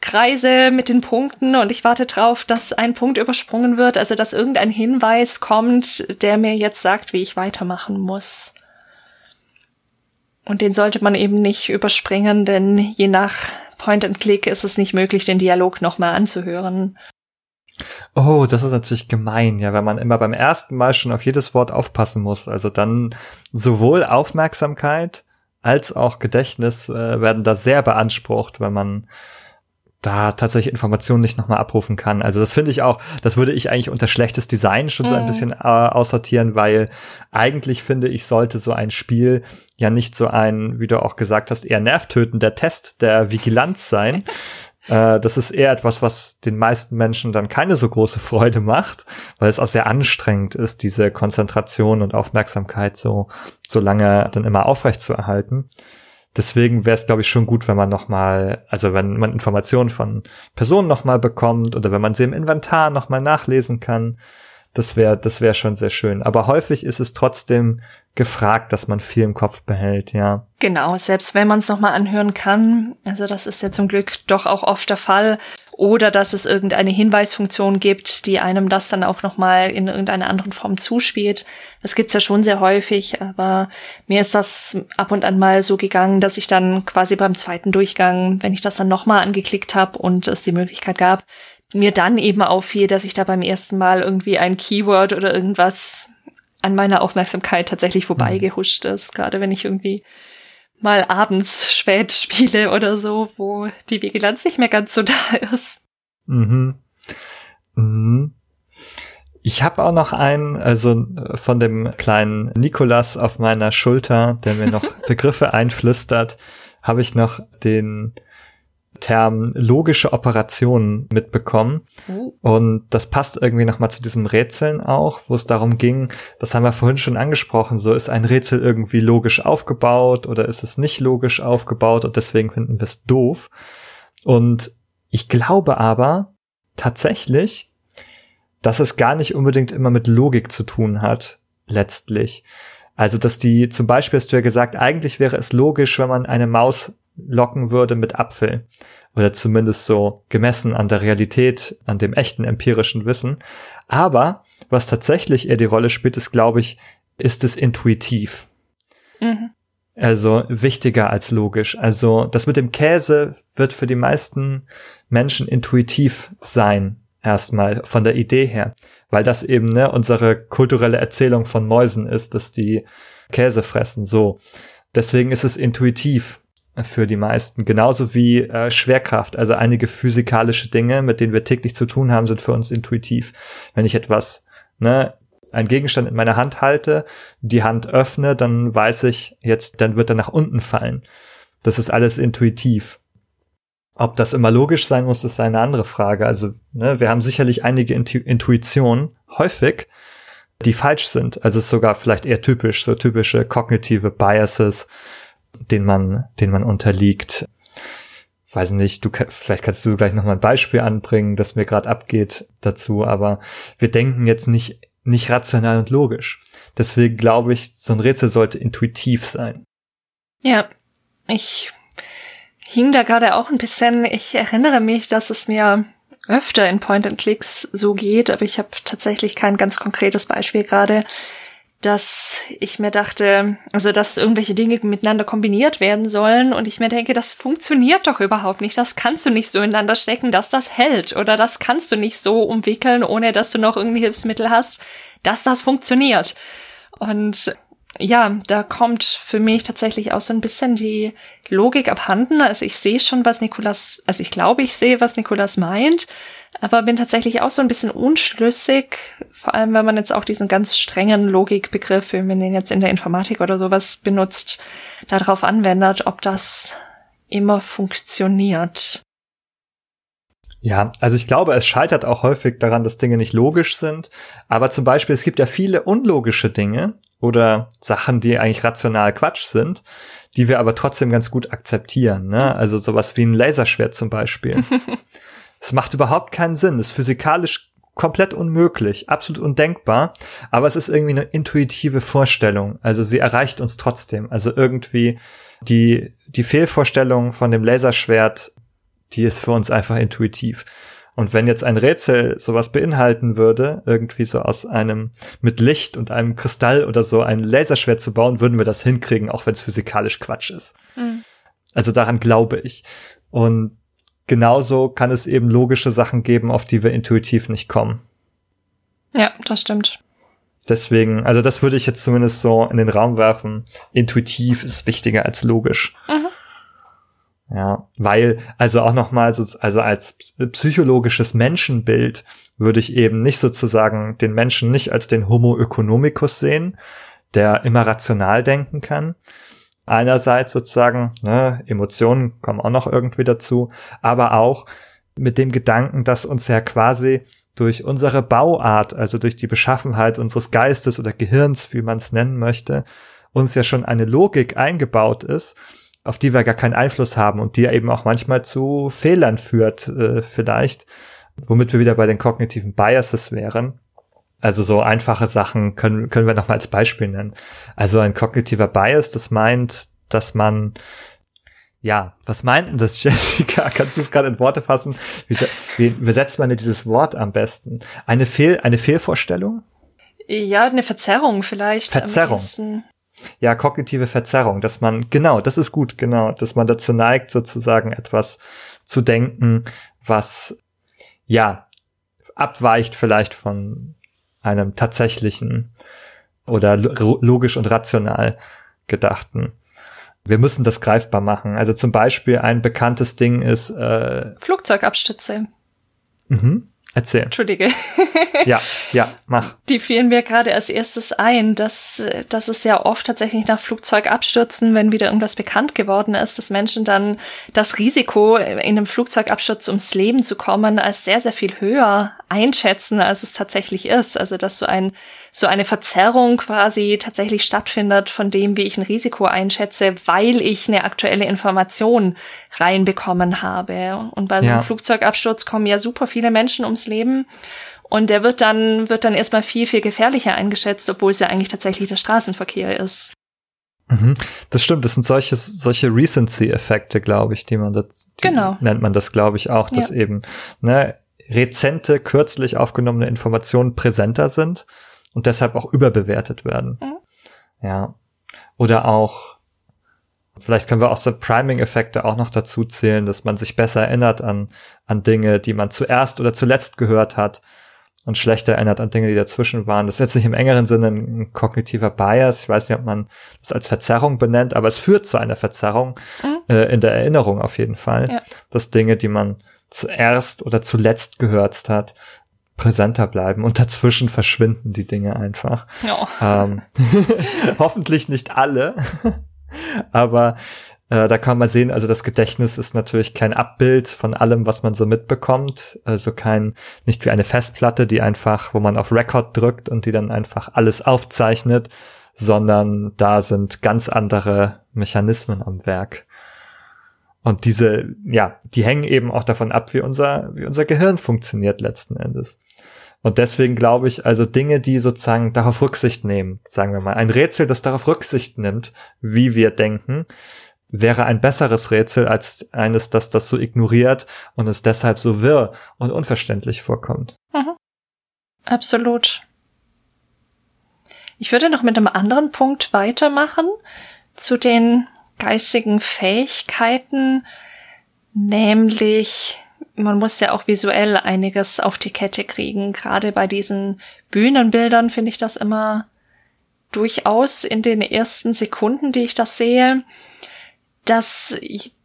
Kreise mit den Punkten und ich warte drauf, dass ein Punkt übersprungen wird, also dass irgendein Hinweis kommt, der mir jetzt sagt, wie ich weitermachen muss. Und den sollte man eben nicht überspringen, denn je nach Point and Click ist es nicht möglich, den Dialog nochmal anzuhören. Oh, das ist natürlich gemein, ja, weil man immer beim ersten Mal schon auf jedes Wort aufpassen muss. Also dann sowohl Aufmerksamkeit als auch Gedächtnis äh, werden da sehr beansprucht, wenn man da tatsächlich Informationen nicht nochmal abrufen kann. Also das finde ich auch, das würde ich eigentlich unter schlechtes Design schon mhm. so ein mhm. bisschen äh, aussortieren, weil eigentlich finde ich, sollte so ein Spiel ja nicht so ein, wie du auch gesagt hast, eher nervtötender Test der Vigilanz sein. äh, das ist eher etwas, was den meisten Menschen dann keine so große Freude macht, weil es auch sehr anstrengend ist, diese Konzentration und Aufmerksamkeit so, so lange dann immer aufrecht zu erhalten. Deswegen wäre es, glaube ich, schon gut, wenn man noch mal, also wenn man Informationen von Personen noch mal bekommt oder wenn man sie im Inventar noch mal nachlesen kann. Das wäre, das wäre schon sehr schön. Aber häufig ist es trotzdem gefragt, dass man viel im Kopf behält, ja. Genau, selbst wenn man es nochmal anhören kann. Also das ist ja zum Glück doch auch oft der Fall oder dass es irgendeine Hinweisfunktion gibt, die einem das dann auch nochmal in irgendeiner anderen Form zuspielt. Das gibt's ja schon sehr häufig, aber mir ist das ab und an mal so gegangen, dass ich dann quasi beim zweiten Durchgang, wenn ich das dann nochmal angeklickt habe und es die Möglichkeit gab, mir dann eben auffiel, dass ich da beim ersten Mal irgendwie ein Keyword oder irgendwas an meiner Aufmerksamkeit tatsächlich vorbeigehuscht ist, gerade wenn ich irgendwie mal abends spät spiele oder so, wo die Vigilanz nicht mehr ganz so da ist. Mhm. Mhm. Ich habe auch noch einen, also äh, von dem kleinen Nikolas auf meiner Schulter, der mir noch Begriffe einflüstert, habe ich noch den Term logische Operationen mitbekommen. Oh. Und das passt irgendwie nochmal zu diesem Rätseln auch, wo es darum ging, das haben wir vorhin schon angesprochen, so ist ein Rätsel irgendwie logisch aufgebaut oder ist es nicht logisch aufgebaut und deswegen finden wir es doof. Und ich glaube aber tatsächlich, dass es gar nicht unbedingt immer mit Logik zu tun hat, letztlich. Also, dass die, zum Beispiel hast du ja gesagt, eigentlich wäre es logisch, wenn man eine Maus locken würde mit Apfel. Oder zumindest so gemessen an der Realität, an dem echten empirischen Wissen. Aber was tatsächlich eher die Rolle spielt, ist, glaube ich, ist es intuitiv. Mhm. Also wichtiger als logisch. Also das mit dem Käse wird für die meisten Menschen intuitiv sein, erstmal von der Idee her. Weil das eben ne, unsere kulturelle Erzählung von Mäusen ist, dass die Käse fressen. So. Deswegen ist es intuitiv für die meisten. Genauso wie äh, Schwerkraft. Also einige physikalische Dinge, mit denen wir täglich zu tun haben, sind für uns intuitiv. Wenn ich etwas, ne, ein Gegenstand in meiner Hand halte, die Hand öffne, dann weiß ich jetzt, dann wird er nach unten fallen. Das ist alles intuitiv. Ob das immer logisch sein muss, ist eine andere Frage. Also, ne, wir haben sicherlich einige Intu Intuitionen, häufig, die falsch sind. Also ist sogar vielleicht eher typisch, so typische kognitive Biases, den man, den man unterliegt. Weiß nicht, du vielleicht kannst du gleich noch mal ein Beispiel anbringen, das mir gerade abgeht dazu, aber wir denken jetzt nicht nicht rational und logisch. Deswegen glaube ich, so ein Rätsel sollte intuitiv sein. Ja, ich hing da gerade auch ein bisschen. Ich erinnere mich, dass es mir öfter in Point-and-Clicks so geht, aber ich habe tatsächlich kein ganz konkretes Beispiel gerade dass ich mir dachte, also dass irgendwelche Dinge miteinander kombiniert werden sollen und ich mir denke, das funktioniert doch überhaupt nicht. Das kannst du nicht so ineinander stecken, dass das hält oder das kannst du nicht so umwickeln, ohne dass du noch irgendein Hilfsmittel hast, dass das funktioniert. Und ja, da kommt für mich tatsächlich auch so ein bisschen die Logik abhanden. Also ich sehe schon, was Nikolas, also ich glaube, ich sehe, was Nikolas meint, aber bin tatsächlich auch so ein bisschen unschlüssig, vor allem wenn man jetzt auch diesen ganz strengen Logikbegriff, wenn man den jetzt in der Informatik oder sowas benutzt, darauf anwendet, ob das immer funktioniert. Ja, also ich glaube, es scheitert auch häufig daran, dass Dinge nicht logisch sind. Aber zum Beispiel, es gibt ja viele unlogische Dinge oder Sachen, die eigentlich rational Quatsch sind, die wir aber trotzdem ganz gut akzeptieren. Ne? Also sowas wie ein Laserschwert zum Beispiel. Es macht überhaupt keinen Sinn. Es ist physikalisch komplett unmöglich, absolut undenkbar, aber es ist irgendwie eine intuitive Vorstellung. Also sie erreicht uns trotzdem. Also irgendwie die, die Fehlvorstellung von dem Laserschwert, die ist für uns einfach intuitiv. Und wenn jetzt ein Rätsel sowas beinhalten würde, irgendwie so aus einem mit Licht und einem Kristall oder so ein Laserschwert zu bauen, würden wir das hinkriegen, auch wenn es physikalisch Quatsch ist. Mhm. Also daran glaube ich. Und genauso kann es eben logische Sachen geben, auf die wir intuitiv nicht kommen. Ja, das stimmt. Deswegen, also das würde ich jetzt zumindest so in den Raum werfen. Intuitiv ist wichtiger als logisch. Mhm. Ja, weil, also auch nochmal, so, also als psychologisches Menschenbild würde ich eben nicht sozusagen den Menschen nicht als den Homo economicus sehen, der immer rational denken kann, einerseits sozusagen, ne, Emotionen kommen auch noch irgendwie dazu, aber auch mit dem Gedanken, dass uns ja quasi durch unsere Bauart, also durch die Beschaffenheit unseres Geistes oder Gehirns, wie man es nennen möchte, uns ja schon eine Logik eingebaut ist, auf die wir gar keinen Einfluss haben und die ja eben auch manchmal zu Fehlern führt, äh, vielleicht, womit wir wieder bei den kognitiven Biases wären. Also so einfache Sachen können, können wir noch mal als Beispiel nennen. Also ein kognitiver Bias, das meint, dass man ja, was meint denn das, Jessica? Kannst du es gerade in Worte fassen? Wie, wie, wie setzt man denn dieses Wort am besten? Eine Fehl, eine Fehlvorstellung? Ja, eine Verzerrung vielleicht. Verzerrung. Ja, kognitive Verzerrung, dass man, genau, das ist gut, genau, dass man dazu neigt, sozusagen etwas zu denken, was, ja, abweicht vielleicht von einem tatsächlichen oder logisch und rational gedachten. Wir müssen das greifbar machen. Also zum Beispiel ein bekanntes Ding ist äh, Flugzeugabstütze. Mhm. Erzähl. Entschuldige. ja, ja, mach. Die fielen mir gerade als erstes ein, dass, dass es ja oft tatsächlich nach Flugzeugabstürzen, wenn wieder irgendwas bekannt geworden ist, dass Menschen dann das Risiko, in einem Flugzeugabsturz ums Leben zu kommen, als sehr, sehr viel höher einschätzen, als es tatsächlich ist. Also, dass so ein, so eine Verzerrung quasi tatsächlich stattfindet von dem, wie ich ein Risiko einschätze, weil ich eine aktuelle Information reinbekommen habe. Und bei so einem ja. Flugzeugabsturz kommen ja super viele Menschen ums Leben. Und der wird dann, wird dann erstmal viel, viel gefährlicher eingeschätzt, obwohl es ja eigentlich tatsächlich der Straßenverkehr ist. Mhm. Das stimmt, das sind solche, solche Recency-Effekte, glaube ich, die man das, die genau. nennt man das, glaube ich, auch, dass ja. eben, ne, rezente, kürzlich aufgenommene Informationen präsenter sind und deshalb auch überbewertet werden. Mhm. Ja. Oder auch, vielleicht können wir auch so Priming-Effekte auch noch dazu zählen, dass man sich besser erinnert an, an Dinge, die man zuerst oder zuletzt gehört hat und schlechter erinnert an Dinge, die dazwischen waren. Das ist jetzt nicht im engeren Sinne ein kognitiver Bias. Ich weiß nicht, ob man das als Verzerrung benennt, aber es führt zu einer Verzerrung mhm. äh, in der Erinnerung auf jeden Fall, ja. dass Dinge, die man zuerst oder zuletzt gehört hat, präsenter bleiben und dazwischen verschwinden die Dinge einfach. Ja. Ähm, hoffentlich nicht alle, aber äh, da kann man sehen, also das Gedächtnis ist natürlich kein Abbild von allem, was man so mitbekommt. Also kein, nicht wie eine Festplatte, die einfach, wo man auf Record drückt und die dann einfach alles aufzeichnet, sondern da sind ganz andere Mechanismen am Werk. Und diese, ja, die hängen eben auch davon ab, wie unser, wie unser Gehirn funktioniert letzten Endes. Und deswegen glaube ich, also Dinge, die sozusagen darauf Rücksicht nehmen, sagen wir mal, ein Rätsel, das darauf Rücksicht nimmt, wie wir denken, wäre ein besseres Rätsel als eines, das das so ignoriert und es deshalb so wirr und unverständlich vorkommt. Mhm. Absolut. Ich würde noch mit einem anderen Punkt weitermachen zu den geistigen Fähigkeiten, nämlich man muss ja auch visuell einiges auf die Kette kriegen. Gerade bei diesen Bühnenbildern finde ich das immer durchaus in den ersten Sekunden, die ich das sehe, dass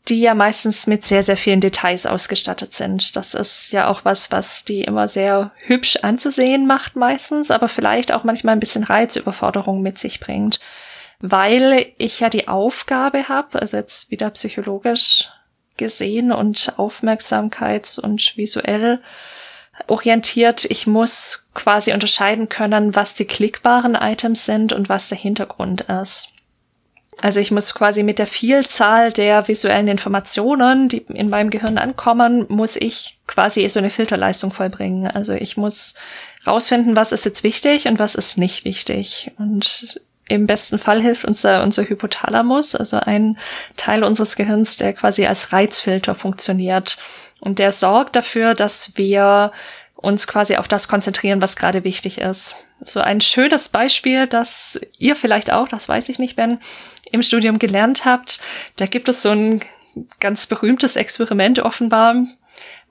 die ja meistens mit sehr, sehr vielen Details ausgestattet sind. Das ist ja auch was, was die immer sehr hübsch anzusehen macht meistens, aber vielleicht auch manchmal ein bisschen Reizüberforderung mit sich bringt. Weil ich ja die Aufgabe habe, also jetzt wieder psychologisch gesehen und aufmerksamkeits- und visuell orientiert. Ich muss quasi unterscheiden können, was die klickbaren Items sind und was der Hintergrund ist. Also ich muss quasi mit der Vielzahl der visuellen Informationen, die in meinem Gehirn ankommen, muss ich quasi so eine Filterleistung vollbringen. Also ich muss rausfinden, was ist jetzt wichtig und was ist nicht wichtig. Und im besten Fall hilft unser, unser Hypothalamus, also ein Teil unseres Gehirns, der quasi als Reizfilter funktioniert. Und der sorgt dafür, dass wir uns quasi auf das konzentrieren, was gerade wichtig ist. So ein schönes Beispiel, das ihr vielleicht auch, das weiß ich nicht, Ben, im Studium gelernt habt. Da gibt es so ein ganz berühmtes Experiment offenbar,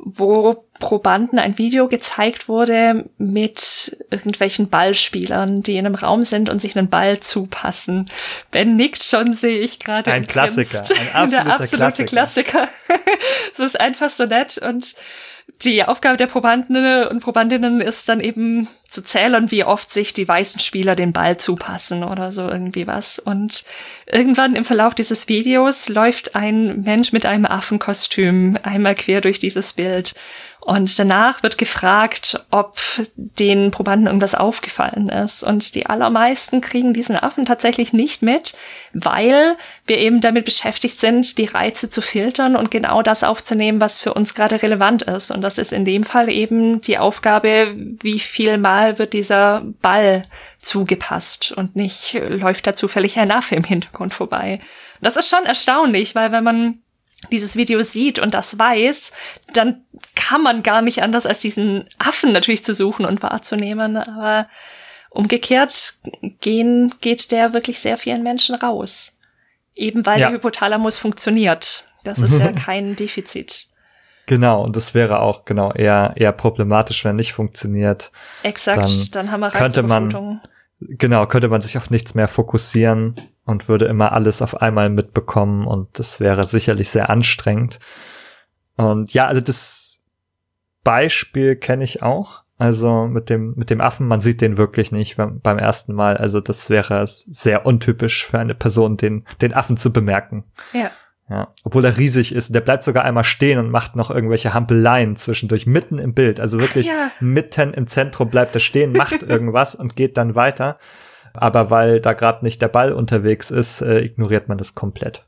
wo Probanden ein Video gezeigt wurde mit irgendwelchen Ballspielern, die in einem Raum sind und sich einen Ball zupassen. Ben nickt schon, sehe ich gerade. Ein Klassiker, ein absoluter der absolute Klassiker. Es ist einfach so nett und die Aufgabe der Probanden und Probandinnen ist dann eben zu zählen, wie oft sich die weißen Spieler den Ball zupassen oder so irgendwie was. Und irgendwann im Verlauf dieses Videos läuft ein Mensch mit einem Affenkostüm einmal quer durch dieses Bild. Und danach wird gefragt, ob den Probanden irgendwas aufgefallen ist. Und die allermeisten kriegen diesen Affen tatsächlich nicht mit, weil wir eben damit beschäftigt sind, die Reize zu filtern und genau das aufzunehmen, was für uns gerade relevant ist. Und das ist in dem Fall eben die Aufgabe, wie viel Mal wird dieser Ball zugepasst und nicht läuft da zufällig ein Affe im Hintergrund vorbei. Das ist schon erstaunlich, weil wenn man dieses Video sieht und das weiß, dann kann man gar nicht anders als diesen Affen natürlich zu suchen und wahrzunehmen. Aber umgekehrt gehen, geht der wirklich sehr vielen Menschen raus. Eben weil ja. der Hypothalamus funktioniert. Das ist ja kein Defizit. Genau, und das wäre auch genau eher eher problematisch, wenn nicht funktioniert. Exakt, dann, dann haben wir könnte man genau könnte man sich auf nichts mehr fokussieren und würde immer alles auf einmal mitbekommen und das wäre sicherlich sehr anstrengend. Und ja, also das Beispiel kenne ich auch. Also mit dem, mit dem Affen, man sieht den wirklich nicht beim ersten Mal. Also das wäre sehr untypisch für eine Person, den, den Affen zu bemerken. Ja. Ja, obwohl er riesig ist. Der bleibt sogar einmal stehen und macht noch irgendwelche Hampeleien zwischendurch mitten im Bild. Also wirklich ja. mitten im Zentrum bleibt er stehen, macht irgendwas und geht dann weiter. Aber weil da gerade nicht der Ball unterwegs ist, äh, ignoriert man das komplett.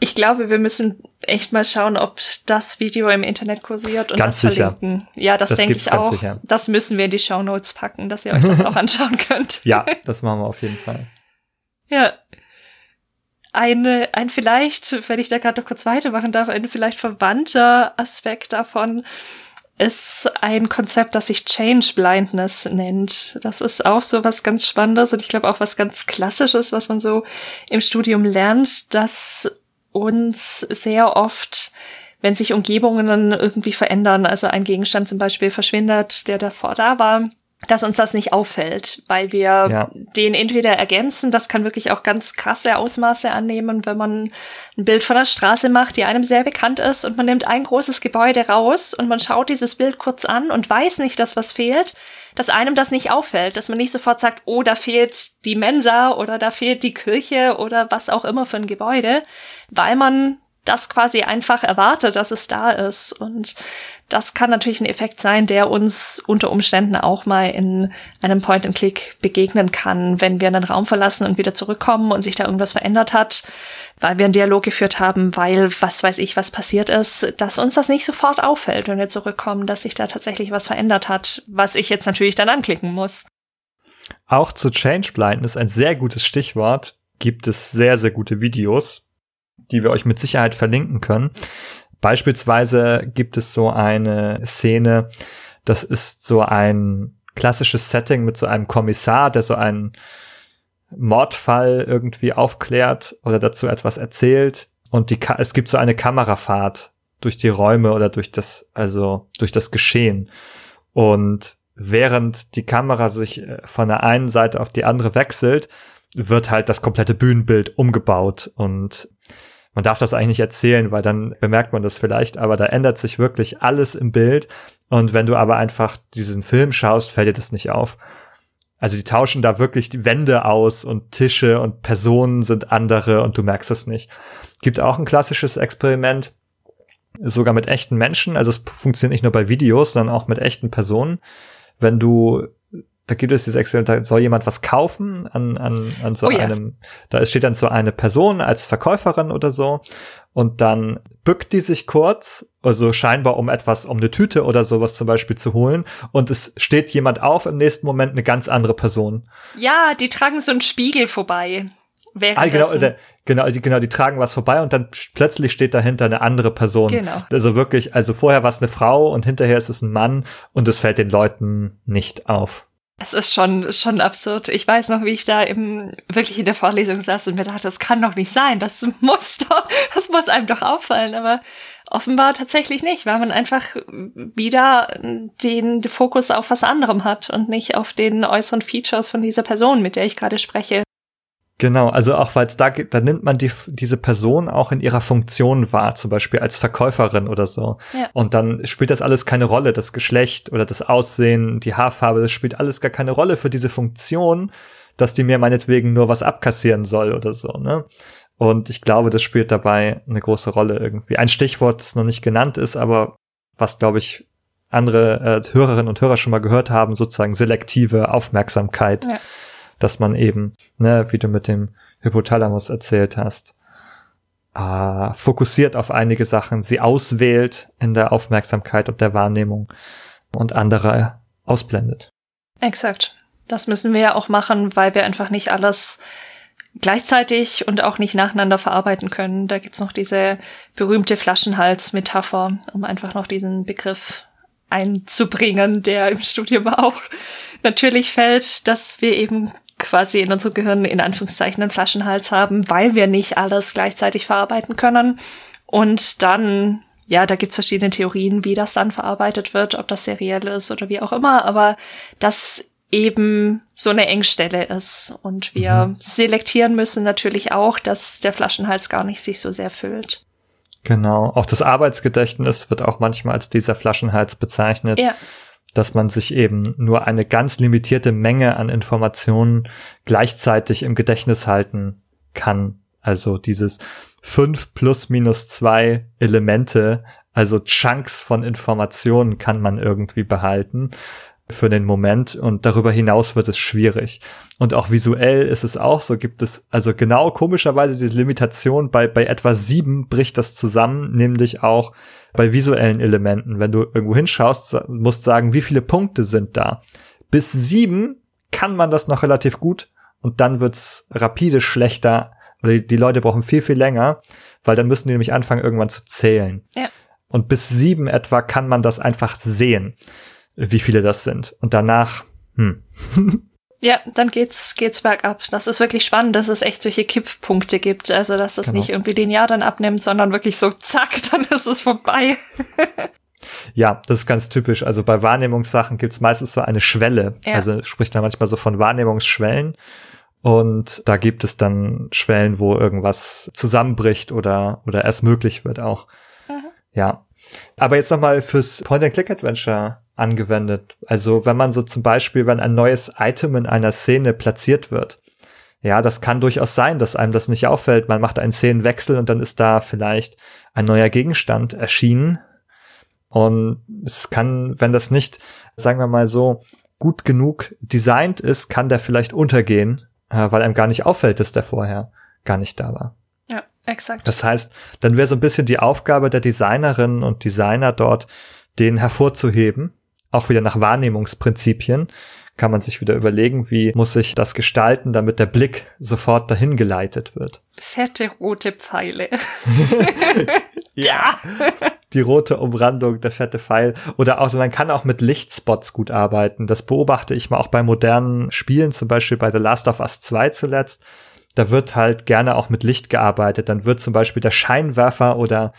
Ich glaube, wir müssen echt mal schauen, ob das Video im Internet kursiert und ganz das sicher. verlinken. Ja, das, das denke ich auch. Sicher. Das müssen wir in die Show Notes packen, dass ihr euch das auch anschauen könnt. Ja, das machen wir auf jeden Fall. Ja. Eine, ein vielleicht, wenn ich da gerade noch kurz weitermachen darf, ein vielleicht verwandter Aspekt davon ist ein Konzept, das sich Change Blindness nennt. Das ist auch so was ganz Spannendes und ich glaube auch was ganz Klassisches, was man so im Studium lernt, dass uns sehr oft, wenn sich Umgebungen irgendwie verändern, also ein Gegenstand zum Beispiel verschwindet, der davor da war, dass uns das nicht auffällt, weil wir ja. den entweder ergänzen, das kann wirklich auch ganz krasse Ausmaße annehmen, wenn man ein Bild von der Straße macht, die einem sehr bekannt ist und man nimmt ein großes Gebäude raus und man schaut dieses Bild kurz an und weiß nicht, dass was fehlt, dass einem das nicht auffällt, dass man nicht sofort sagt, oh, da fehlt die Mensa oder da fehlt die Kirche oder was auch immer für ein Gebäude, weil man das quasi einfach erwartet, dass es da ist. Und das kann natürlich ein Effekt sein, der uns unter Umständen auch mal in einem Point-and-Click begegnen kann, wenn wir einen Raum verlassen und wieder zurückkommen und sich da irgendwas verändert hat, weil wir einen Dialog geführt haben, weil was weiß ich, was passiert ist, dass uns das nicht sofort auffällt, wenn wir zurückkommen, dass sich da tatsächlich was verändert hat, was ich jetzt natürlich dann anklicken muss. Auch zu Change Blindness, ein sehr gutes Stichwort, gibt es sehr, sehr gute Videos, die wir euch mit Sicherheit verlinken können. Beispielsweise gibt es so eine Szene, das ist so ein klassisches Setting mit so einem Kommissar, der so einen Mordfall irgendwie aufklärt oder dazu etwas erzählt. Und die es gibt so eine Kamerafahrt durch die Räume oder durch das also durch das Geschehen. Und während die Kamera sich äh, von der einen Seite auf die andere wechselt, wird halt das komplette Bühnenbild umgebaut und man darf das eigentlich nicht erzählen, weil dann bemerkt man das vielleicht, aber da ändert sich wirklich alles im Bild. Und wenn du aber einfach diesen Film schaust, fällt dir das nicht auf. Also die tauschen da wirklich die Wände aus und Tische und Personen sind andere und du merkst es nicht. Gibt auch ein klassisches Experiment, sogar mit echten Menschen. Also es funktioniert nicht nur bei Videos, sondern auch mit echten Personen. Wenn du da gibt es dieses Experiment, da soll jemand was kaufen an, an, an so oh, ja. einem, da steht dann so eine Person als Verkäuferin oder so und dann bückt die sich kurz, also scheinbar um etwas, um eine Tüte oder sowas zum Beispiel zu holen und es steht jemand auf, im nächsten Moment eine ganz andere Person. Ja, die tragen so einen Spiegel vorbei. Ah, genau, der, genau, die, genau, die tragen was vorbei und dann plötzlich steht dahinter eine andere Person. Genau. Also wirklich, also vorher war es eine Frau und hinterher ist es ein Mann und es fällt den Leuten nicht auf. Es ist schon, schon absurd. Ich weiß noch, wie ich da eben wirklich in der Vorlesung saß und mir dachte, das kann doch nicht sein. Das muss doch, das muss einem doch auffallen. Aber offenbar tatsächlich nicht, weil man einfach wieder den Fokus auf was anderem hat und nicht auf den äußeren Features von dieser Person, mit der ich gerade spreche. Genau, also auch weil es da geht, da nimmt man die, diese Person auch in ihrer Funktion wahr, zum Beispiel als Verkäuferin oder so. Ja. Und dann spielt das alles keine Rolle, das Geschlecht oder das Aussehen, die Haarfarbe, das spielt alles gar keine Rolle für diese Funktion, dass die mir meinetwegen nur was abkassieren soll oder so, ne? Und ich glaube, das spielt dabei eine große Rolle irgendwie. Ein Stichwort, das noch nicht genannt ist, aber was, glaube ich, andere äh, Hörerinnen und Hörer schon mal gehört haben, sozusagen selektive Aufmerksamkeit. Ja dass man eben, ne, wie du mit dem Hypothalamus erzählt hast, äh, fokussiert auf einige Sachen, sie auswählt in der Aufmerksamkeit und der Wahrnehmung und andere ausblendet. Exakt. Das müssen wir ja auch machen, weil wir einfach nicht alles gleichzeitig und auch nicht nacheinander verarbeiten können. Da gibt's noch diese berühmte Flaschenhals-Metapher, um einfach noch diesen Begriff einzubringen, der im Studium auch natürlich fällt, dass wir eben quasi in unserem Gehirn in Anführungszeichen einen Flaschenhals haben, weil wir nicht alles gleichzeitig verarbeiten können. Und dann, ja, da gibt's verschiedene Theorien, wie das dann verarbeitet wird, ob das seriell ist oder wie auch immer, aber das eben so eine Engstelle ist. Und wir mhm. selektieren müssen natürlich auch, dass der Flaschenhals gar nicht sich so sehr füllt. Genau. Auch das Arbeitsgedächtnis wird auch manchmal als dieser Flaschenhals bezeichnet. Ja. Dass man sich eben nur eine ganz limitierte Menge an Informationen gleichzeitig im Gedächtnis halten kann. Also dieses fünf plus minus zwei Elemente, also Chunks von Informationen kann man irgendwie behalten für den Moment und darüber hinaus wird es schwierig. Und auch visuell ist es auch so, gibt es also genau komischerweise diese Limitation bei, bei etwa sieben bricht das zusammen, nämlich auch bei visuellen Elementen. Wenn du irgendwo hinschaust, musst sagen, wie viele Punkte sind da. Bis sieben kann man das noch relativ gut und dann wird's rapide schlechter oder die, Leute brauchen viel, viel länger, weil dann müssen die nämlich anfangen, irgendwann zu zählen. Ja. Und bis sieben etwa kann man das einfach sehen wie viele das sind. Und danach, hm. Ja, dann geht's, geht's bergab. Das ist wirklich spannend, dass es echt solche Kipppunkte gibt. Also, dass das genau. nicht irgendwie linear dann abnimmt, sondern wirklich so zack, dann ist es vorbei. ja, das ist ganz typisch. Also bei Wahrnehmungssachen gibt's meistens so eine Schwelle. Ja. Also spricht man manchmal so von Wahrnehmungsschwellen. Und da gibt es dann Schwellen, wo irgendwas zusammenbricht oder, oder erst möglich wird auch. Mhm. Ja. Aber jetzt nochmal fürs Point-and-Click-Adventure angewendet. Also wenn man so zum Beispiel, wenn ein neues Item in einer Szene platziert wird, ja, das kann durchaus sein, dass einem das nicht auffällt. Man macht einen Szenenwechsel und dann ist da vielleicht ein neuer Gegenstand erschienen. Und es kann, wenn das nicht, sagen wir mal so, gut genug designt ist, kann der vielleicht untergehen, äh, weil einem gar nicht auffällt, dass der vorher gar nicht da war. Ja, exakt. Das heißt, dann wäre so ein bisschen die Aufgabe der Designerinnen und Designer dort, den hervorzuheben auch wieder nach Wahrnehmungsprinzipien kann man sich wieder überlegen, wie muss ich das gestalten, damit der Blick sofort dahin geleitet wird. Fette rote Pfeile. ja. Die rote Umrandung, der fette Pfeil. Oder auch, man kann auch mit Lichtspots gut arbeiten. Das beobachte ich mal auch bei modernen Spielen, zum Beispiel bei The Last of Us 2 zuletzt. Da wird halt gerne auch mit Licht gearbeitet. Dann wird zum Beispiel der Scheinwerfer oder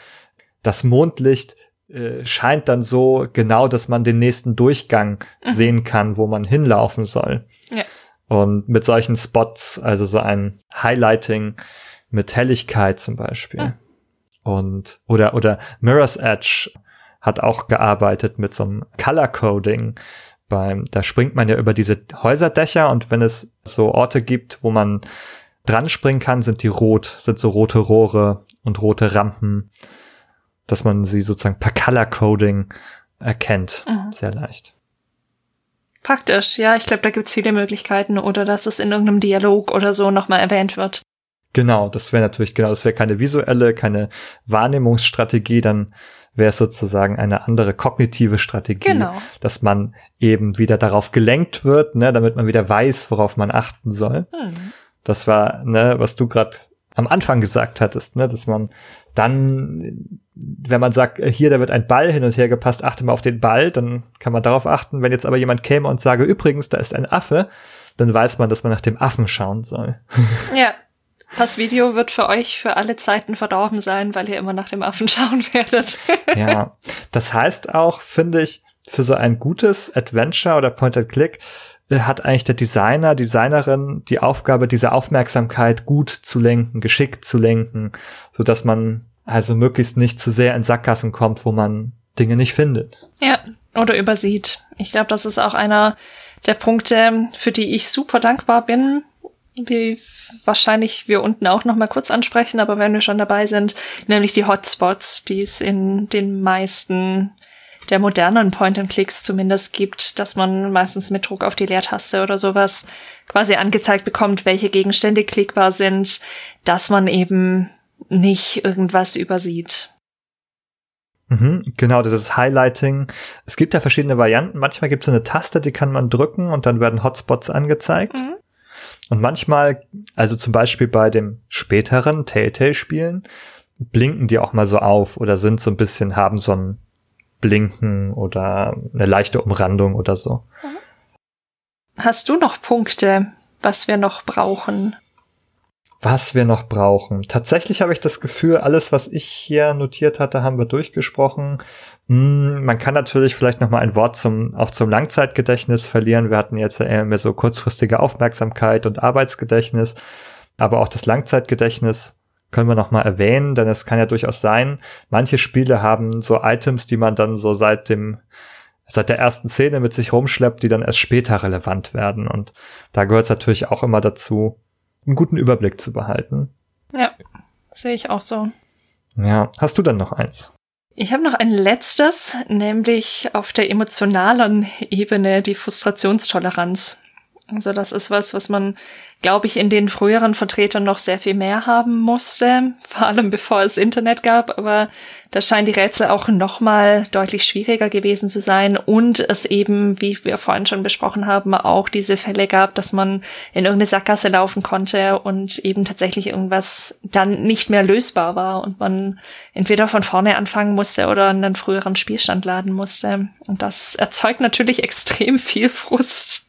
das Mondlicht äh, scheint dann so genau, dass man den nächsten Durchgang mhm. sehen kann, wo man hinlaufen soll. Ja. Und mit solchen Spots, also so ein Highlighting mit Helligkeit zum Beispiel. Mhm. Und, oder, oder Mirror's Edge hat auch gearbeitet mit so einem Color Coding. Beim, da springt man ja über diese Häuserdächer und wenn es so Orte gibt, wo man dran springen kann, sind die rot, sind so rote Rohre und rote Rampen dass man sie sozusagen per Color Coding erkennt. Mhm. Sehr leicht. Praktisch, ja, ich glaube, da gibt's viele Möglichkeiten oder dass es in irgendeinem Dialog oder so nochmal erwähnt wird. Genau, das wäre natürlich, genau, das wäre keine visuelle, keine Wahrnehmungsstrategie, dann wäre es sozusagen eine andere kognitive Strategie, genau. dass man eben wieder darauf gelenkt wird, ne, damit man wieder weiß, worauf man achten soll. Mhm. Das war, ne, was du gerade am Anfang gesagt hattest, ne, dass man dann, wenn man sagt, äh, hier, da wird ein Ball hin und her gepasst, achte mal auf den Ball, dann kann man darauf achten. Wenn jetzt aber jemand käme und sage, übrigens, da ist ein Affe, dann weiß man, dass man nach dem Affen schauen soll. Ja. Das Video wird für euch für alle Zeiten verdorben sein, weil ihr immer nach dem Affen schauen werdet. ja. Das heißt auch, finde ich, für so ein gutes Adventure oder Point-and-Click äh, hat eigentlich der Designer, Designerin die Aufgabe, diese Aufmerksamkeit gut zu lenken, geschickt zu lenken, so dass man also möglichst nicht zu sehr in Sackgassen kommt, wo man Dinge nicht findet. Ja, oder übersieht. Ich glaube, das ist auch einer der Punkte, für die ich super dankbar bin, die wahrscheinlich wir unten auch noch mal kurz ansprechen, aber wenn wir schon dabei sind, nämlich die Hotspots, die es in den meisten der modernen Point-and-Clicks zumindest gibt, dass man meistens mit Druck auf die Leertaste oder sowas quasi angezeigt bekommt, welche Gegenstände klickbar sind, dass man eben nicht irgendwas übersieht. Mhm, genau, das ist Highlighting. Es gibt ja verschiedene Varianten. Manchmal gibt es eine Taste, die kann man drücken und dann werden Hotspots angezeigt. Mhm. Und manchmal, also zum Beispiel bei dem späteren Telltale-Spielen, blinken die auch mal so auf oder sind so ein bisschen, haben so ein Blinken oder eine leichte Umrandung oder so. Mhm. Hast du noch Punkte, was wir noch brauchen? Was wir noch brauchen. Tatsächlich habe ich das Gefühl, alles, was ich hier notiert hatte, haben wir durchgesprochen. Hm, man kann natürlich vielleicht noch mal ein Wort zum, auch zum Langzeitgedächtnis verlieren. Wir hatten jetzt eher mehr so kurzfristige Aufmerksamkeit und Arbeitsgedächtnis. Aber auch das Langzeitgedächtnis können wir noch mal erwähnen, denn es kann ja durchaus sein, manche Spiele haben so Items, die man dann so seit dem seit der ersten Szene mit sich rumschleppt, die dann erst später relevant werden und da gehört es natürlich auch immer dazu, einen guten Überblick zu behalten. Ja, sehe ich auch so. Ja, hast du dann noch eins? Ich habe noch ein letztes, nämlich auf der emotionalen Ebene die Frustrationstoleranz. Also das ist was, was man, glaube ich, in den früheren Vertretern noch sehr viel mehr haben musste, vor allem bevor es Internet gab. Aber da scheinen die Rätsel auch noch mal deutlich schwieriger gewesen zu sein und es eben, wie wir vorhin schon besprochen haben, auch diese Fälle gab, dass man in irgendeine Sackgasse laufen konnte und eben tatsächlich irgendwas dann nicht mehr lösbar war und man entweder von vorne anfangen musste oder einen früheren Spielstand laden musste. Und das erzeugt natürlich extrem viel Frust.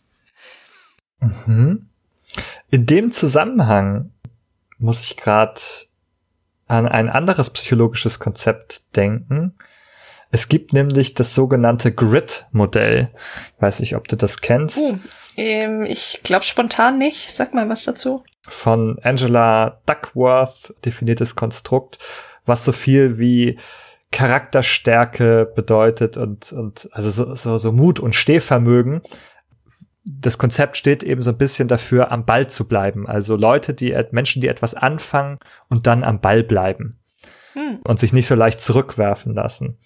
Mhm. In dem Zusammenhang muss ich gerade an ein anderes psychologisches Konzept denken. Es gibt nämlich das sogenannte Grid-Modell. Ich weiß nicht, ob du das kennst. Uh, ähm, ich glaube spontan nicht. Sag mal was dazu. Von Angela Duckworth definiertes Konstrukt, was so viel wie Charakterstärke bedeutet und, und also so, so, so Mut und Stehvermögen das Konzept steht eben so ein bisschen dafür, am Ball zu bleiben. Also Leute, die, Menschen, die etwas anfangen und dann am Ball bleiben. Hm. Und sich nicht so leicht zurückwerfen lassen.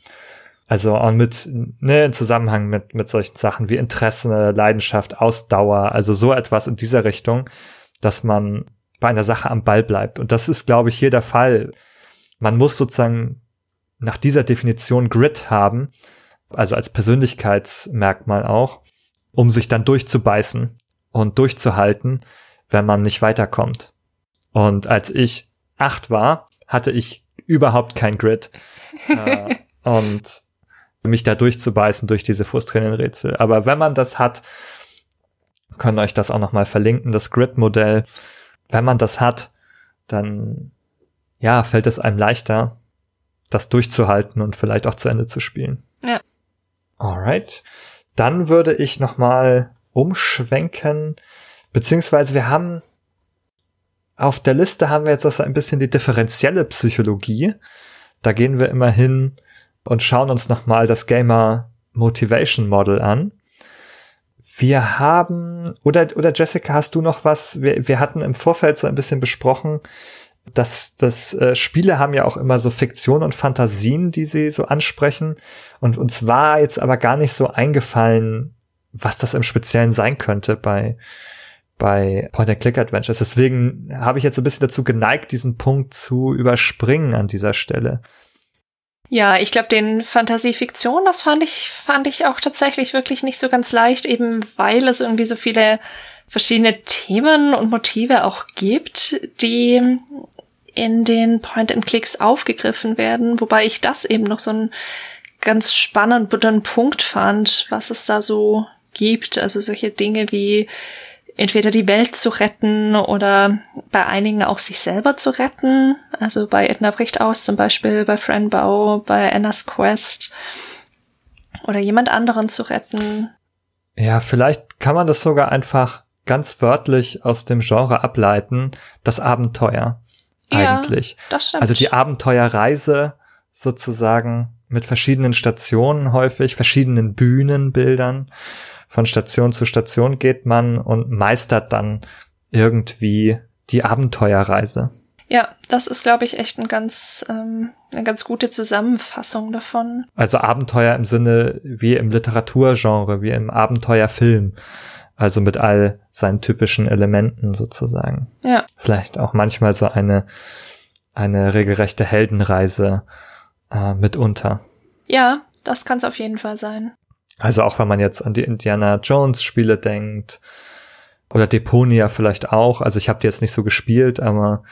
Also auch mit, ne, in Zusammenhang mit, mit solchen Sachen wie Interesse, Leidenschaft, Ausdauer, also so etwas in dieser Richtung, dass man bei einer Sache am Ball bleibt. Und das ist, glaube ich, hier der Fall. Man muss sozusagen nach dieser Definition Grit haben, also als Persönlichkeitsmerkmal auch, um sich dann durchzubeißen und durchzuhalten, wenn man nicht weiterkommt. Und als ich acht war, hatte ich überhaupt kein Grid. äh, und mich da durchzubeißen durch diese frustrierenden Rätsel. Aber wenn man das hat, können euch das auch nochmal verlinken, das Grid-Modell. Wenn man das hat, dann ja, fällt es einem leichter, das durchzuhalten und vielleicht auch zu Ende zu spielen. Ja. Alright. Dann würde ich nochmal umschwenken, beziehungsweise wir haben auf der Liste haben wir jetzt also ein bisschen die differenzielle Psychologie. Da gehen wir immer hin und schauen uns nochmal das Gamer Motivation Model an. Wir haben, oder, oder Jessica, hast du noch was? Wir, wir hatten im Vorfeld so ein bisschen besprochen, dass das äh, Spiele haben ja auch immer so Fiktion und Fantasien, die sie so ansprechen. Und uns war jetzt aber gar nicht so eingefallen, was das im Speziellen sein könnte bei bei Point-and-Click-Adventures. Deswegen habe ich jetzt ein bisschen dazu geneigt, diesen Punkt zu überspringen an dieser Stelle. Ja, ich glaube, den Fantasiefiktion, das fand ich, fand ich auch tatsächlich wirklich nicht so ganz leicht, eben weil es irgendwie so viele verschiedene Themen und Motive auch gibt, die in den Point-and-Clicks aufgegriffen werden, wobei ich das eben noch so einen ganz spannenden Punkt fand, was es da so gibt. Also solche Dinge wie entweder die Welt zu retten oder bei einigen auch sich selber zu retten. Also bei Edna bricht aus zum Beispiel, bei Fran Bau, bei Anna's Quest oder jemand anderen zu retten. Ja, vielleicht kann man das sogar einfach ganz wörtlich aus dem Genre ableiten, das Abenteuer eigentlich. Ja, das stimmt. Also die Abenteuerreise sozusagen mit verschiedenen Stationen häufig, verschiedenen Bühnenbildern. Von Station zu Station geht man und meistert dann irgendwie die Abenteuerreise. Ja, das ist, glaube ich, echt ein ganz, ähm, eine ganz gute Zusammenfassung davon. Also Abenteuer im Sinne wie im Literaturgenre, wie im Abenteuerfilm. Also mit all seinen typischen Elementen sozusagen. Ja. Vielleicht auch manchmal so eine, eine regelrechte Heldenreise äh, mitunter. Ja, das kann es auf jeden Fall sein. Also auch wenn man jetzt an die Indiana Jones Spiele denkt oder Deponia vielleicht auch. Also ich habe die jetzt nicht so gespielt, aber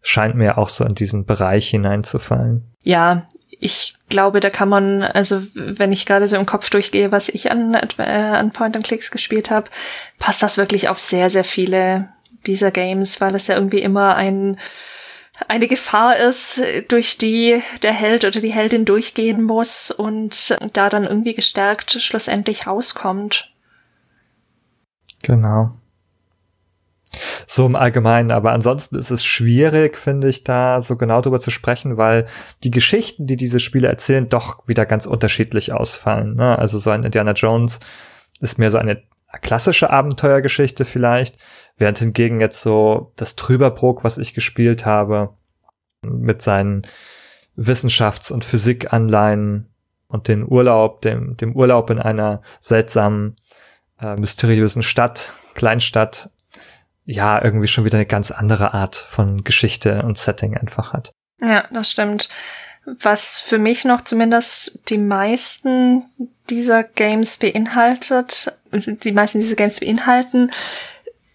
scheint mir auch so in diesen Bereich hineinzufallen. Ja, ich glaube, da kann man, also wenn ich gerade so im Kopf durchgehe, was ich an, äh, an Point-and-Clicks gespielt habe, passt das wirklich auf sehr, sehr viele dieser Games, weil es ja irgendwie immer ein eine Gefahr ist, durch die der Held oder die Heldin durchgehen muss und da dann irgendwie gestärkt schlussendlich rauskommt. Genau. So im Allgemeinen, aber ansonsten ist es schwierig, finde ich, da so genau drüber zu sprechen, weil die Geschichten, die diese Spiele erzählen, doch wieder ganz unterschiedlich ausfallen. Ne? Also so ein Indiana Jones ist mehr so eine klassische Abenteuergeschichte vielleicht, während hingegen jetzt so das Trüberbrook, was ich gespielt habe, mit seinen Wissenschafts- und Physikanleihen und den Urlaub, dem, dem Urlaub in einer seltsamen, äh, mysteriösen Stadt, Kleinstadt, ja, irgendwie schon wieder eine ganz andere Art von Geschichte und Setting einfach hat. Ja, das stimmt. Was für mich noch zumindest die meisten dieser Games beinhaltet, die meisten dieser Games beinhalten,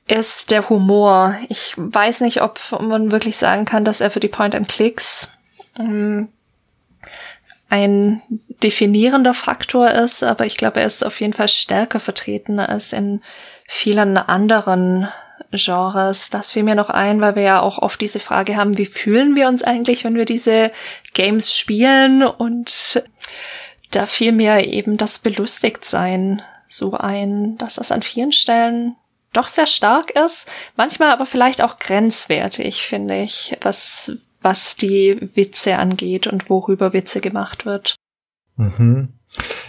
ist der Humor. Ich weiß nicht, ob man wirklich sagen kann, dass er für die Point-and-Clicks ähm, ein definierender Faktor ist, aber ich glaube, er ist auf jeden Fall stärker vertreten als in vielen anderen Genres. Das fiel mir noch ein, weil wir ja auch oft diese Frage haben, wie fühlen wir uns eigentlich, wenn wir diese Games spielen? Und da fiel mir eben das Belustigtsein so ein, dass das an vielen Stellen doch sehr stark ist, manchmal aber vielleicht auch grenzwertig, finde ich, was, was die Witze angeht und worüber Witze gemacht wird. Mhm.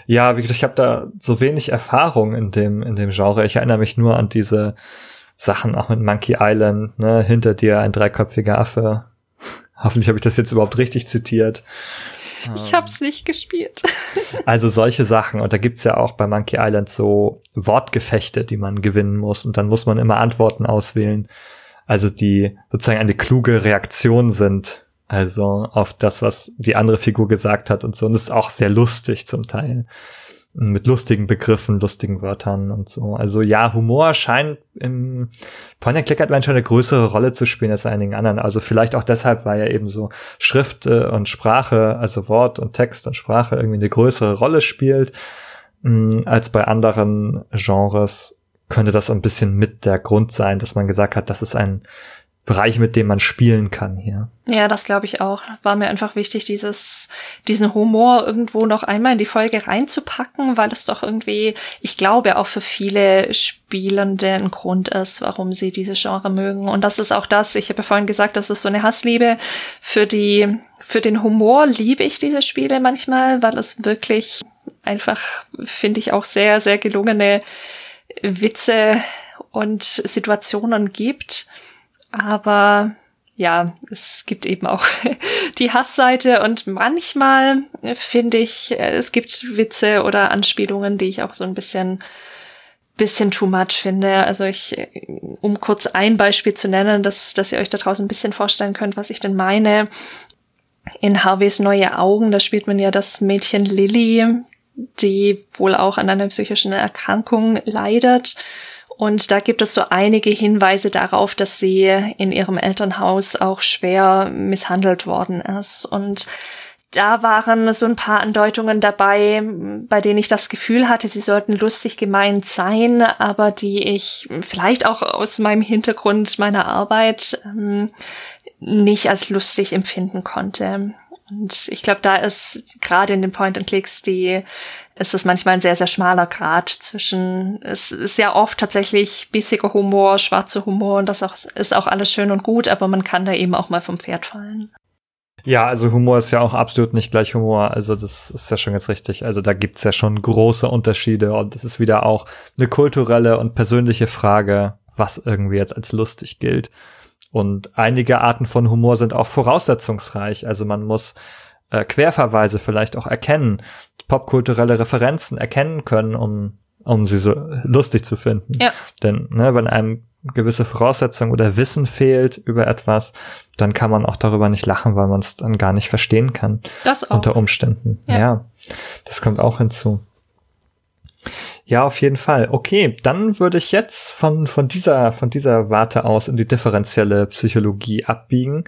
Ja, wie gesagt, ich habe da so wenig Erfahrung in dem, in dem Genre. Ich erinnere mich nur an diese Sachen auch mit Monkey Island, ne, hinter dir ein dreiköpfiger Affe. Hoffentlich habe ich das jetzt überhaupt richtig zitiert. Ich hab's nicht gespielt. Also solche Sachen. Und da gibt's ja auch bei Monkey Island so Wortgefechte, die man gewinnen muss. Und dann muss man immer Antworten auswählen. Also die sozusagen eine kluge Reaktion sind. Also auf das, was die andere Figur gesagt hat und so. Und das ist auch sehr lustig zum Teil mit lustigen Begriffen, lustigen Wörtern und so. Also ja, Humor scheint im Point-and-Click-Adventure eine größere Rolle zu spielen als einigen anderen. Also vielleicht auch deshalb, weil ja eben so Schrift äh, und Sprache, also Wort und Text und Sprache irgendwie eine größere Rolle spielt mm, als bei anderen Genres könnte das ein bisschen mit der Grund sein, dass man gesagt hat, das ist ein Bereich, mit dem man spielen kann hier. Ja, das glaube ich auch. War mir einfach wichtig, dieses, diesen Humor irgendwo noch einmal in die Folge reinzupacken, weil es doch irgendwie, ich glaube, auch für viele Spielende ein Grund ist, warum sie diese Genre mögen. Und das ist auch das, ich habe ja vorhin gesagt, das ist so eine Hassliebe. Für die, für den Humor liebe ich diese Spiele manchmal, weil es wirklich einfach, finde ich, auch sehr, sehr gelungene Witze und Situationen gibt. Aber ja, es gibt eben auch die Hassseite und manchmal finde ich, es gibt Witze oder Anspielungen, die ich auch so ein bisschen bisschen too much finde. Also ich, um kurz ein Beispiel zu nennen, dass, dass ihr euch da draußen ein bisschen vorstellen könnt, was ich denn meine. In Harveys Neue Augen, da spielt man ja das Mädchen Lily, die wohl auch an einer psychischen Erkrankung leidet und da gibt es so einige Hinweise darauf, dass sie in ihrem Elternhaus auch schwer misshandelt worden ist. Und da waren so ein paar Andeutungen dabei, bei denen ich das Gefühl hatte, sie sollten lustig gemeint sein, aber die ich vielleicht auch aus meinem Hintergrund meiner Arbeit ähm, nicht als lustig empfinden konnte. Und ich glaube, da ist gerade in den Point-and-Clicks die ist es manchmal ein sehr, sehr schmaler Grad zwischen, es ist ja oft tatsächlich bissiger Humor, schwarzer Humor und das auch, ist auch alles schön und gut, aber man kann da eben auch mal vom Pferd fallen. Ja, also Humor ist ja auch absolut nicht gleich Humor. Also das ist ja schon ganz richtig. Also da gibt's ja schon große Unterschiede und es ist wieder auch eine kulturelle und persönliche Frage, was irgendwie jetzt als lustig gilt. Und einige Arten von Humor sind auch voraussetzungsreich. Also man muss äh, Querverweise vielleicht auch erkennen, popkulturelle Referenzen erkennen können, um, um sie so lustig zu finden. Ja. Denn ne, wenn einem gewisse Voraussetzungen oder Wissen fehlt über etwas, dann kann man auch darüber nicht lachen, weil man es dann gar nicht verstehen kann. Das auch. Unter Umständen. Ja. ja. Das kommt auch hinzu. Ja, auf jeden Fall. Okay, dann würde ich jetzt von, von dieser, von dieser Warte aus in die differenzielle Psychologie abbiegen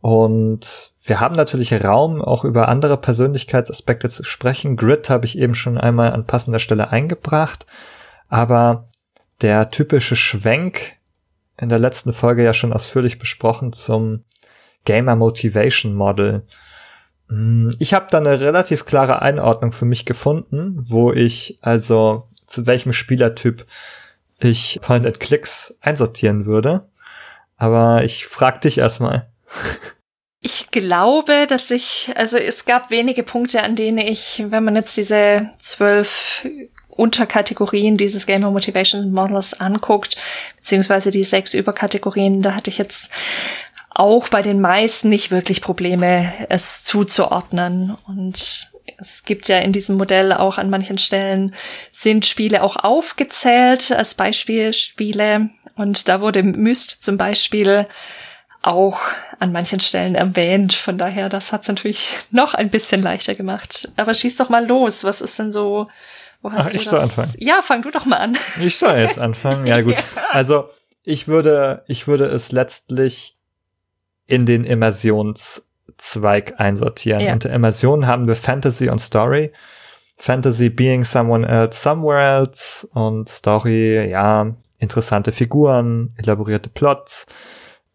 und wir haben natürlich Raum, auch über andere Persönlichkeitsaspekte zu sprechen. Grid habe ich eben schon einmal an passender Stelle eingebracht. Aber der typische Schwenk in der letzten Folge ja schon ausführlich besprochen zum Gamer Motivation Model. Hm, ich habe da eine relativ klare Einordnung für mich gefunden, wo ich also zu welchem Spielertyp ich Point and Clicks einsortieren würde. Aber ich frag dich erstmal. Ich glaube, dass ich, also es gab wenige Punkte, an denen ich, wenn man jetzt diese zwölf Unterkategorien dieses Gamer Motivation Models anguckt, beziehungsweise die sechs Überkategorien, da hatte ich jetzt auch bei den meisten nicht wirklich Probleme, es zuzuordnen. Und es gibt ja in diesem Modell auch an manchen Stellen sind Spiele auch aufgezählt als Beispielspiele. Und da wurde Myst zum Beispiel auch an manchen Stellen erwähnt. Von daher, das hat es natürlich noch ein bisschen leichter gemacht. Aber schieß doch mal los. Was ist denn so? Wo hast Ach, du ich das? soll anfangen. Ja, fang du doch mal an. Ich soll jetzt anfangen. Ja gut. Also ich würde, ich würde es letztlich in den Immersionszweig einsortieren. Ja. Unter Immersion haben wir Fantasy und Story. Fantasy being someone else somewhere else und Story, ja, interessante Figuren, elaborierte Plots.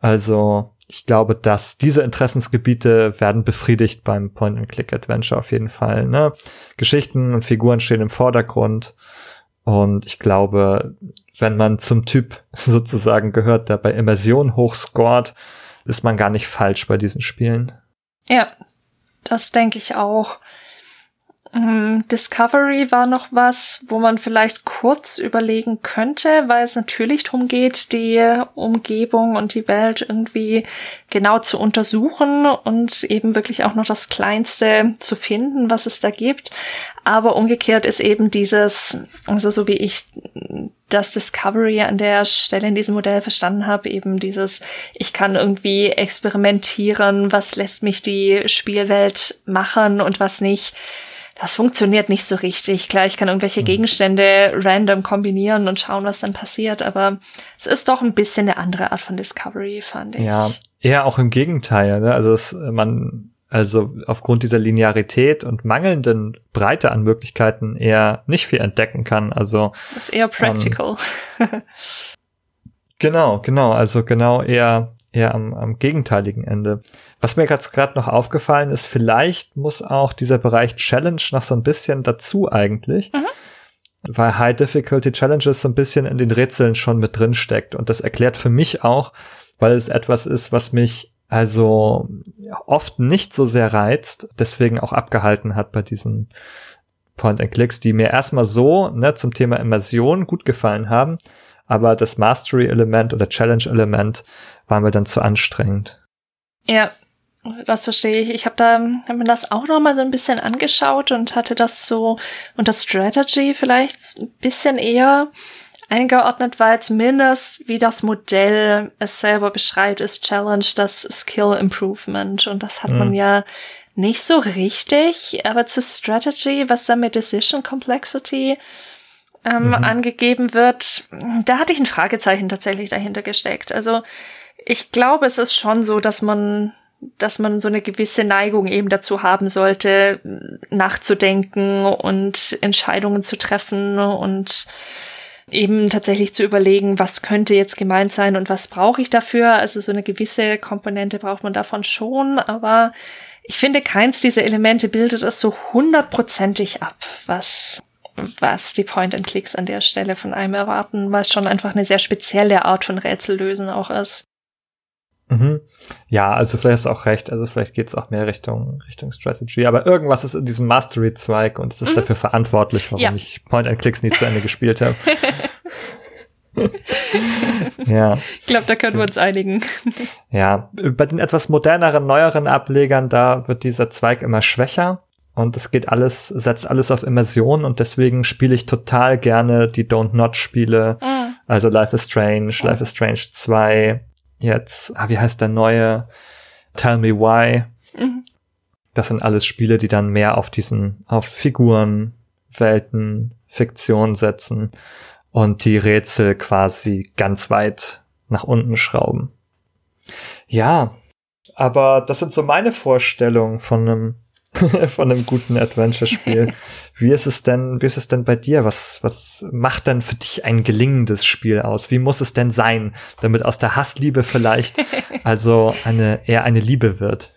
Also ich glaube, dass diese Interessensgebiete werden befriedigt beim Point-and-Click-Adventure auf jeden Fall. Ne? Geschichten und Figuren stehen im Vordergrund. Und ich glaube, wenn man zum Typ sozusagen gehört, der bei Immersion hochscored, ist man gar nicht falsch bei diesen Spielen. Ja, das denke ich auch. Ähm, Discovery war noch was, wo man vielleicht kurz überlegen könnte, weil es natürlich darum geht, die Umgebung und die Welt irgendwie genau zu untersuchen und eben wirklich auch noch das Kleinste zu finden, was es da gibt. Aber umgekehrt ist eben dieses, also so wie ich das Discovery an der Stelle in diesem Modell verstanden habe, eben dieses, ich kann irgendwie experimentieren, was lässt mich die Spielwelt machen und was nicht das funktioniert nicht so richtig. Klar, ich kann irgendwelche mhm. Gegenstände random kombinieren und schauen, was dann passiert, aber es ist doch ein bisschen eine andere Art von Discovery, fand ich. Ja, eher auch im Gegenteil. Ne? Also es, man, also aufgrund dieser Linearität und mangelnden Breite an Möglichkeiten eher nicht viel entdecken kann. Also das ist eher practical. Ähm, genau, genau. Also genau eher eher am, am gegenteiligen Ende. Was mir gerade noch aufgefallen ist, vielleicht muss auch dieser Bereich Challenge noch so ein bisschen dazu eigentlich. Mhm. Weil High Difficulty Challenges so ein bisschen in den Rätseln schon mit drin steckt. Und das erklärt für mich auch, weil es etwas ist, was mich also oft nicht so sehr reizt, deswegen auch abgehalten hat bei diesen Point-and-Clicks, die mir erstmal so ne, zum Thema Immersion gut gefallen haben, aber das Mastery-Element oder Challenge-Element war mir dann zu anstrengend. Ja, das verstehe ich. Ich habe da hab mir das auch noch mal so ein bisschen angeschaut und hatte das so unter Strategy vielleicht ein bisschen eher eingeordnet, weil zumindest wie das Modell es selber beschreibt, ist Challenge das Skill Improvement und das hat mhm. man ja nicht so richtig, aber zu Strategy, was da mit Decision Complexity ähm, mhm. angegeben wird, da hatte ich ein Fragezeichen tatsächlich dahinter gesteckt. Also ich glaube, es ist schon so, dass man dass man so eine gewisse Neigung eben dazu haben sollte, nachzudenken und Entscheidungen zu treffen und eben tatsächlich zu überlegen, was könnte jetzt gemeint sein und was brauche ich dafür. Also so eine gewisse Komponente braucht man davon schon, aber ich finde, keins dieser Elemente bildet es so hundertprozentig ab, was was die Point-and-Clicks an der Stelle von einem erwarten, weil es schon einfach eine sehr spezielle Art von Rätsellösen auch ist. Mhm. Ja, also vielleicht ist auch recht, also vielleicht geht es auch mehr Richtung Richtung Strategy, aber irgendwas ist in diesem Mastery-Zweig und es ist mhm. dafür verantwortlich, warum ja. ich Point-and-Clicks nie zu Ende gespielt habe. ja. Ich glaube, da können wir uns einigen. ja, bei den etwas moderneren, neueren Ablegern, da wird dieser Zweig immer schwächer und es geht alles, setzt alles auf Immersion und deswegen spiele ich total gerne die Don't Not Spiele. Mhm. Also Life is Strange, Life is Strange 2, jetzt, ah, wie heißt der neue? Tell Me Why. Mhm. Das sind alles Spiele, die dann mehr auf diesen, auf Figuren, Welten, Fiktion setzen und die Rätsel quasi ganz weit nach unten schrauben. Ja, aber das sind so meine Vorstellungen von einem von einem guten Adventure-Spiel. Wie ist es denn, wie ist es denn bei dir? Was, was macht denn für dich ein gelingendes Spiel aus? Wie muss es denn sein, damit aus der Hassliebe vielleicht also eine, eher eine Liebe wird?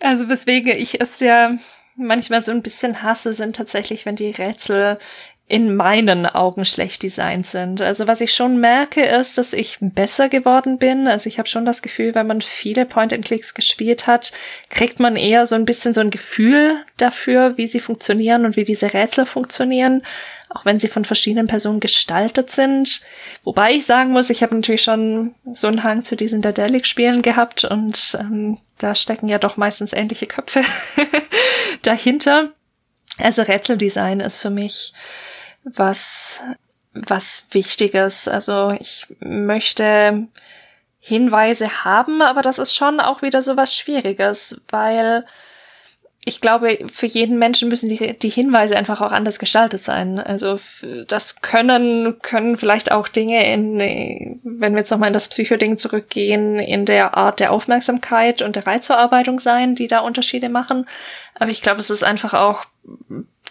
Also weswegen ich es ja manchmal so ein bisschen hasse, sind tatsächlich, wenn die Rätsel in meinen Augen schlecht designt sind. Also was ich schon merke, ist, dass ich besser geworden bin. Also ich habe schon das Gefühl, wenn man viele Point-and-Clicks gespielt hat, kriegt man eher so ein bisschen so ein Gefühl dafür, wie sie funktionieren und wie diese Rätsel funktionieren, auch wenn sie von verschiedenen Personen gestaltet sind. Wobei ich sagen muss, ich habe natürlich schon so einen Hang zu diesen Daedalic-Spielen gehabt und ähm, da stecken ja doch meistens ähnliche Köpfe dahinter. Also Rätseldesign ist für mich was, was Wichtiges. Also ich möchte Hinweise haben, aber das ist schon auch wieder so was Schwieriges, weil ich glaube, für jeden Menschen müssen die, die Hinweise einfach auch anders gestaltet sein. Also das können, können vielleicht auch Dinge in, wenn wir jetzt nochmal in das Psychoding zurückgehen, in der Art der Aufmerksamkeit und der Reizverarbeitung sein, die da Unterschiede machen. Aber ich glaube, es ist einfach auch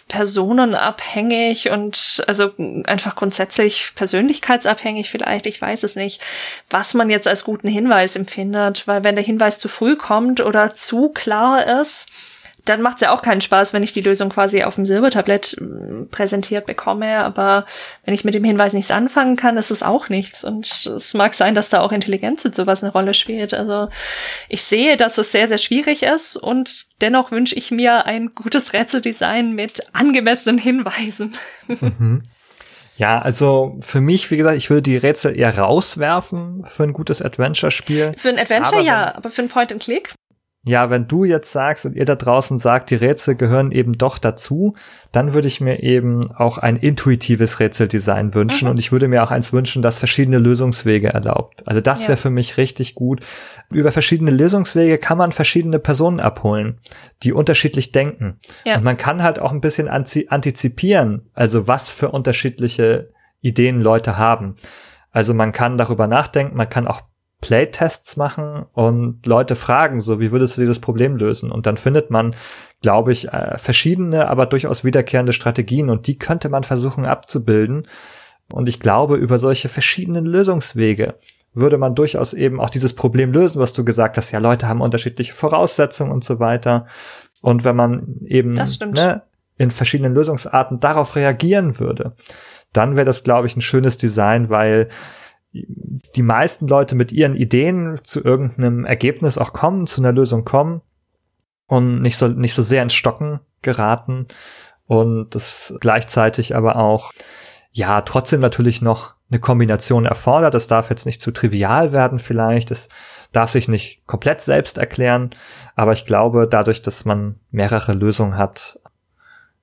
personenabhängig und also einfach grundsätzlich persönlichkeitsabhängig vielleicht, ich weiß es nicht, was man jetzt als guten Hinweis empfindet, weil wenn der Hinweis zu früh kommt oder zu klar ist, dann macht es ja auch keinen Spaß, wenn ich die Lösung quasi auf dem Silbertablett äh, präsentiert bekomme. Aber wenn ich mit dem Hinweis nichts anfangen kann, ist es auch nichts. Und es mag sein, dass da auch Intelligenz und sowas eine Rolle spielt. Also ich sehe, dass es sehr, sehr schwierig ist und dennoch wünsche ich mir ein gutes Rätseldesign mit angemessenen Hinweisen. Mhm. Ja, also für mich, wie gesagt, ich würde die Rätsel eher rauswerfen für ein gutes Adventure-Spiel. Für ein Adventure aber ja, aber für ein Point-and-Click ja, wenn du jetzt sagst und ihr da draußen sagt, die Rätsel gehören eben doch dazu, dann würde ich mir eben auch ein intuitives Rätseldesign wünschen mhm. und ich würde mir auch eins wünschen, das verschiedene Lösungswege erlaubt. Also das ja. wäre für mich richtig gut. Über verschiedene Lösungswege kann man verschiedene Personen abholen, die unterschiedlich denken. Ja. Und man kann halt auch ein bisschen antizipieren, also was für unterschiedliche Ideen Leute haben. Also man kann darüber nachdenken, man kann auch Playtests machen und Leute fragen, so wie würdest du dieses Problem lösen? Und dann findet man, glaube ich, äh, verschiedene, aber durchaus wiederkehrende Strategien und die könnte man versuchen abzubilden. Und ich glaube, über solche verschiedenen Lösungswege würde man durchaus eben auch dieses Problem lösen, was du gesagt hast. Ja, Leute haben unterschiedliche Voraussetzungen und so weiter. Und wenn man eben ne, in verschiedenen Lösungsarten darauf reagieren würde, dann wäre das, glaube ich, ein schönes Design, weil die meisten Leute mit ihren Ideen zu irgendeinem Ergebnis auch kommen, zu einer Lösung kommen und nicht so, nicht so sehr ins Stocken geraten und das gleichzeitig aber auch, ja, trotzdem natürlich noch eine Kombination erfordert. Das darf jetzt nicht zu trivial werden vielleicht. Es darf sich nicht komplett selbst erklären. Aber ich glaube, dadurch, dass man mehrere Lösungen hat,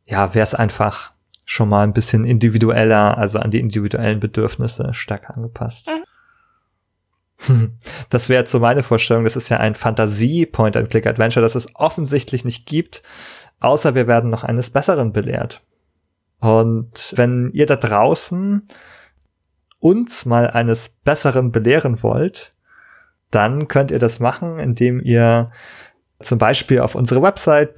ja, wäre es einfach schon mal ein bisschen individueller, also an die individuellen Bedürfnisse stärker angepasst. Mhm. Das wäre jetzt so meine Vorstellung. Das ist ja ein Fantasie-Point-and-Click-Adventure, das es offensichtlich nicht gibt, außer wir werden noch eines Besseren belehrt. Und wenn ihr da draußen uns mal eines Besseren belehren wollt, dann könnt ihr das machen, indem ihr zum Beispiel auf unsere Website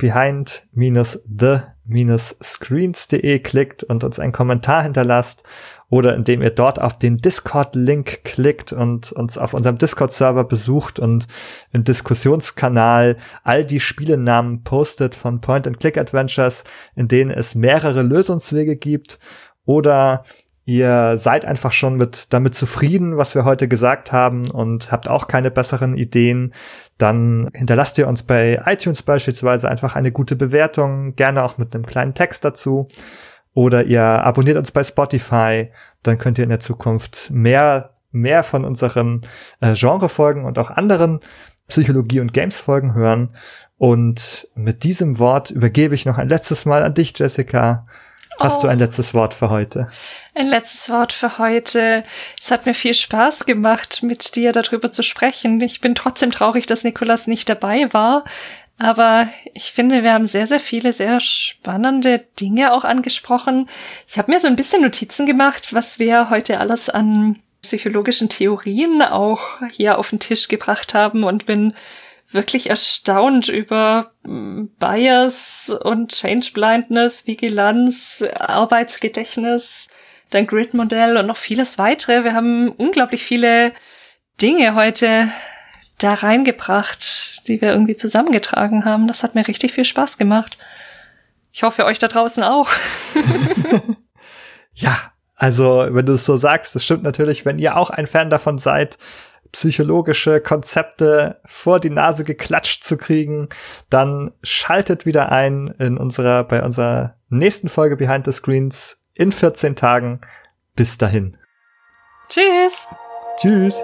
behind-the-screens.de klickt und uns einen Kommentar hinterlasst oder indem ihr dort auf den Discord-Link klickt und uns auf unserem Discord-Server besucht und im Diskussionskanal all die Spielenamen postet von Point-and-Click-Adventures, in denen es mehrere Lösungswege gibt oder ihr seid einfach schon mit damit zufrieden, was wir heute gesagt haben und habt auch keine besseren Ideen, dann hinterlasst ihr uns bei iTunes beispielsweise einfach eine gute Bewertung, gerne auch mit einem kleinen Text dazu. Oder ihr abonniert uns bei Spotify, dann könnt ihr in der Zukunft mehr, mehr von unseren äh, Genrefolgen und auch anderen Psychologie- und Games-Folgen hören. Und mit diesem Wort übergebe ich noch ein letztes Mal an dich, Jessica. Hast oh. du ein letztes Wort für heute? Ein letztes Wort für heute. Es hat mir viel Spaß gemacht, mit dir darüber zu sprechen. Ich bin trotzdem traurig, dass Nikolas nicht dabei war. Aber ich finde, wir haben sehr, sehr viele sehr spannende Dinge auch angesprochen. Ich habe mir so ein bisschen Notizen gemacht, was wir heute alles an psychologischen Theorien auch hier auf den Tisch gebracht haben und bin wirklich erstaunt über hm, Bias und Change Blindness, Vigilanz, Arbeitsgedächtnis, dein Grid-Modell und noch vieles weitere. Wir haben unglaublich viele Dinge heute da reingebracht, die wir irgendwie zusammengetragen haben. Das hat mir richtig viel Spaß gemacht. Ich hoffe euch da draußen auch. Ja, also wenn du es so sagst, das stimmt natürlich, wenn ihr auch ein Fan davon seid, psychologische Konzepte vor die Nase geklatscht zu kriegen, dann schaltet wieder ein in unserer, bei unserer nächsten Folge Behind the Screens in 14 Tagen. Bis dahin. Tschüss. Tschüss.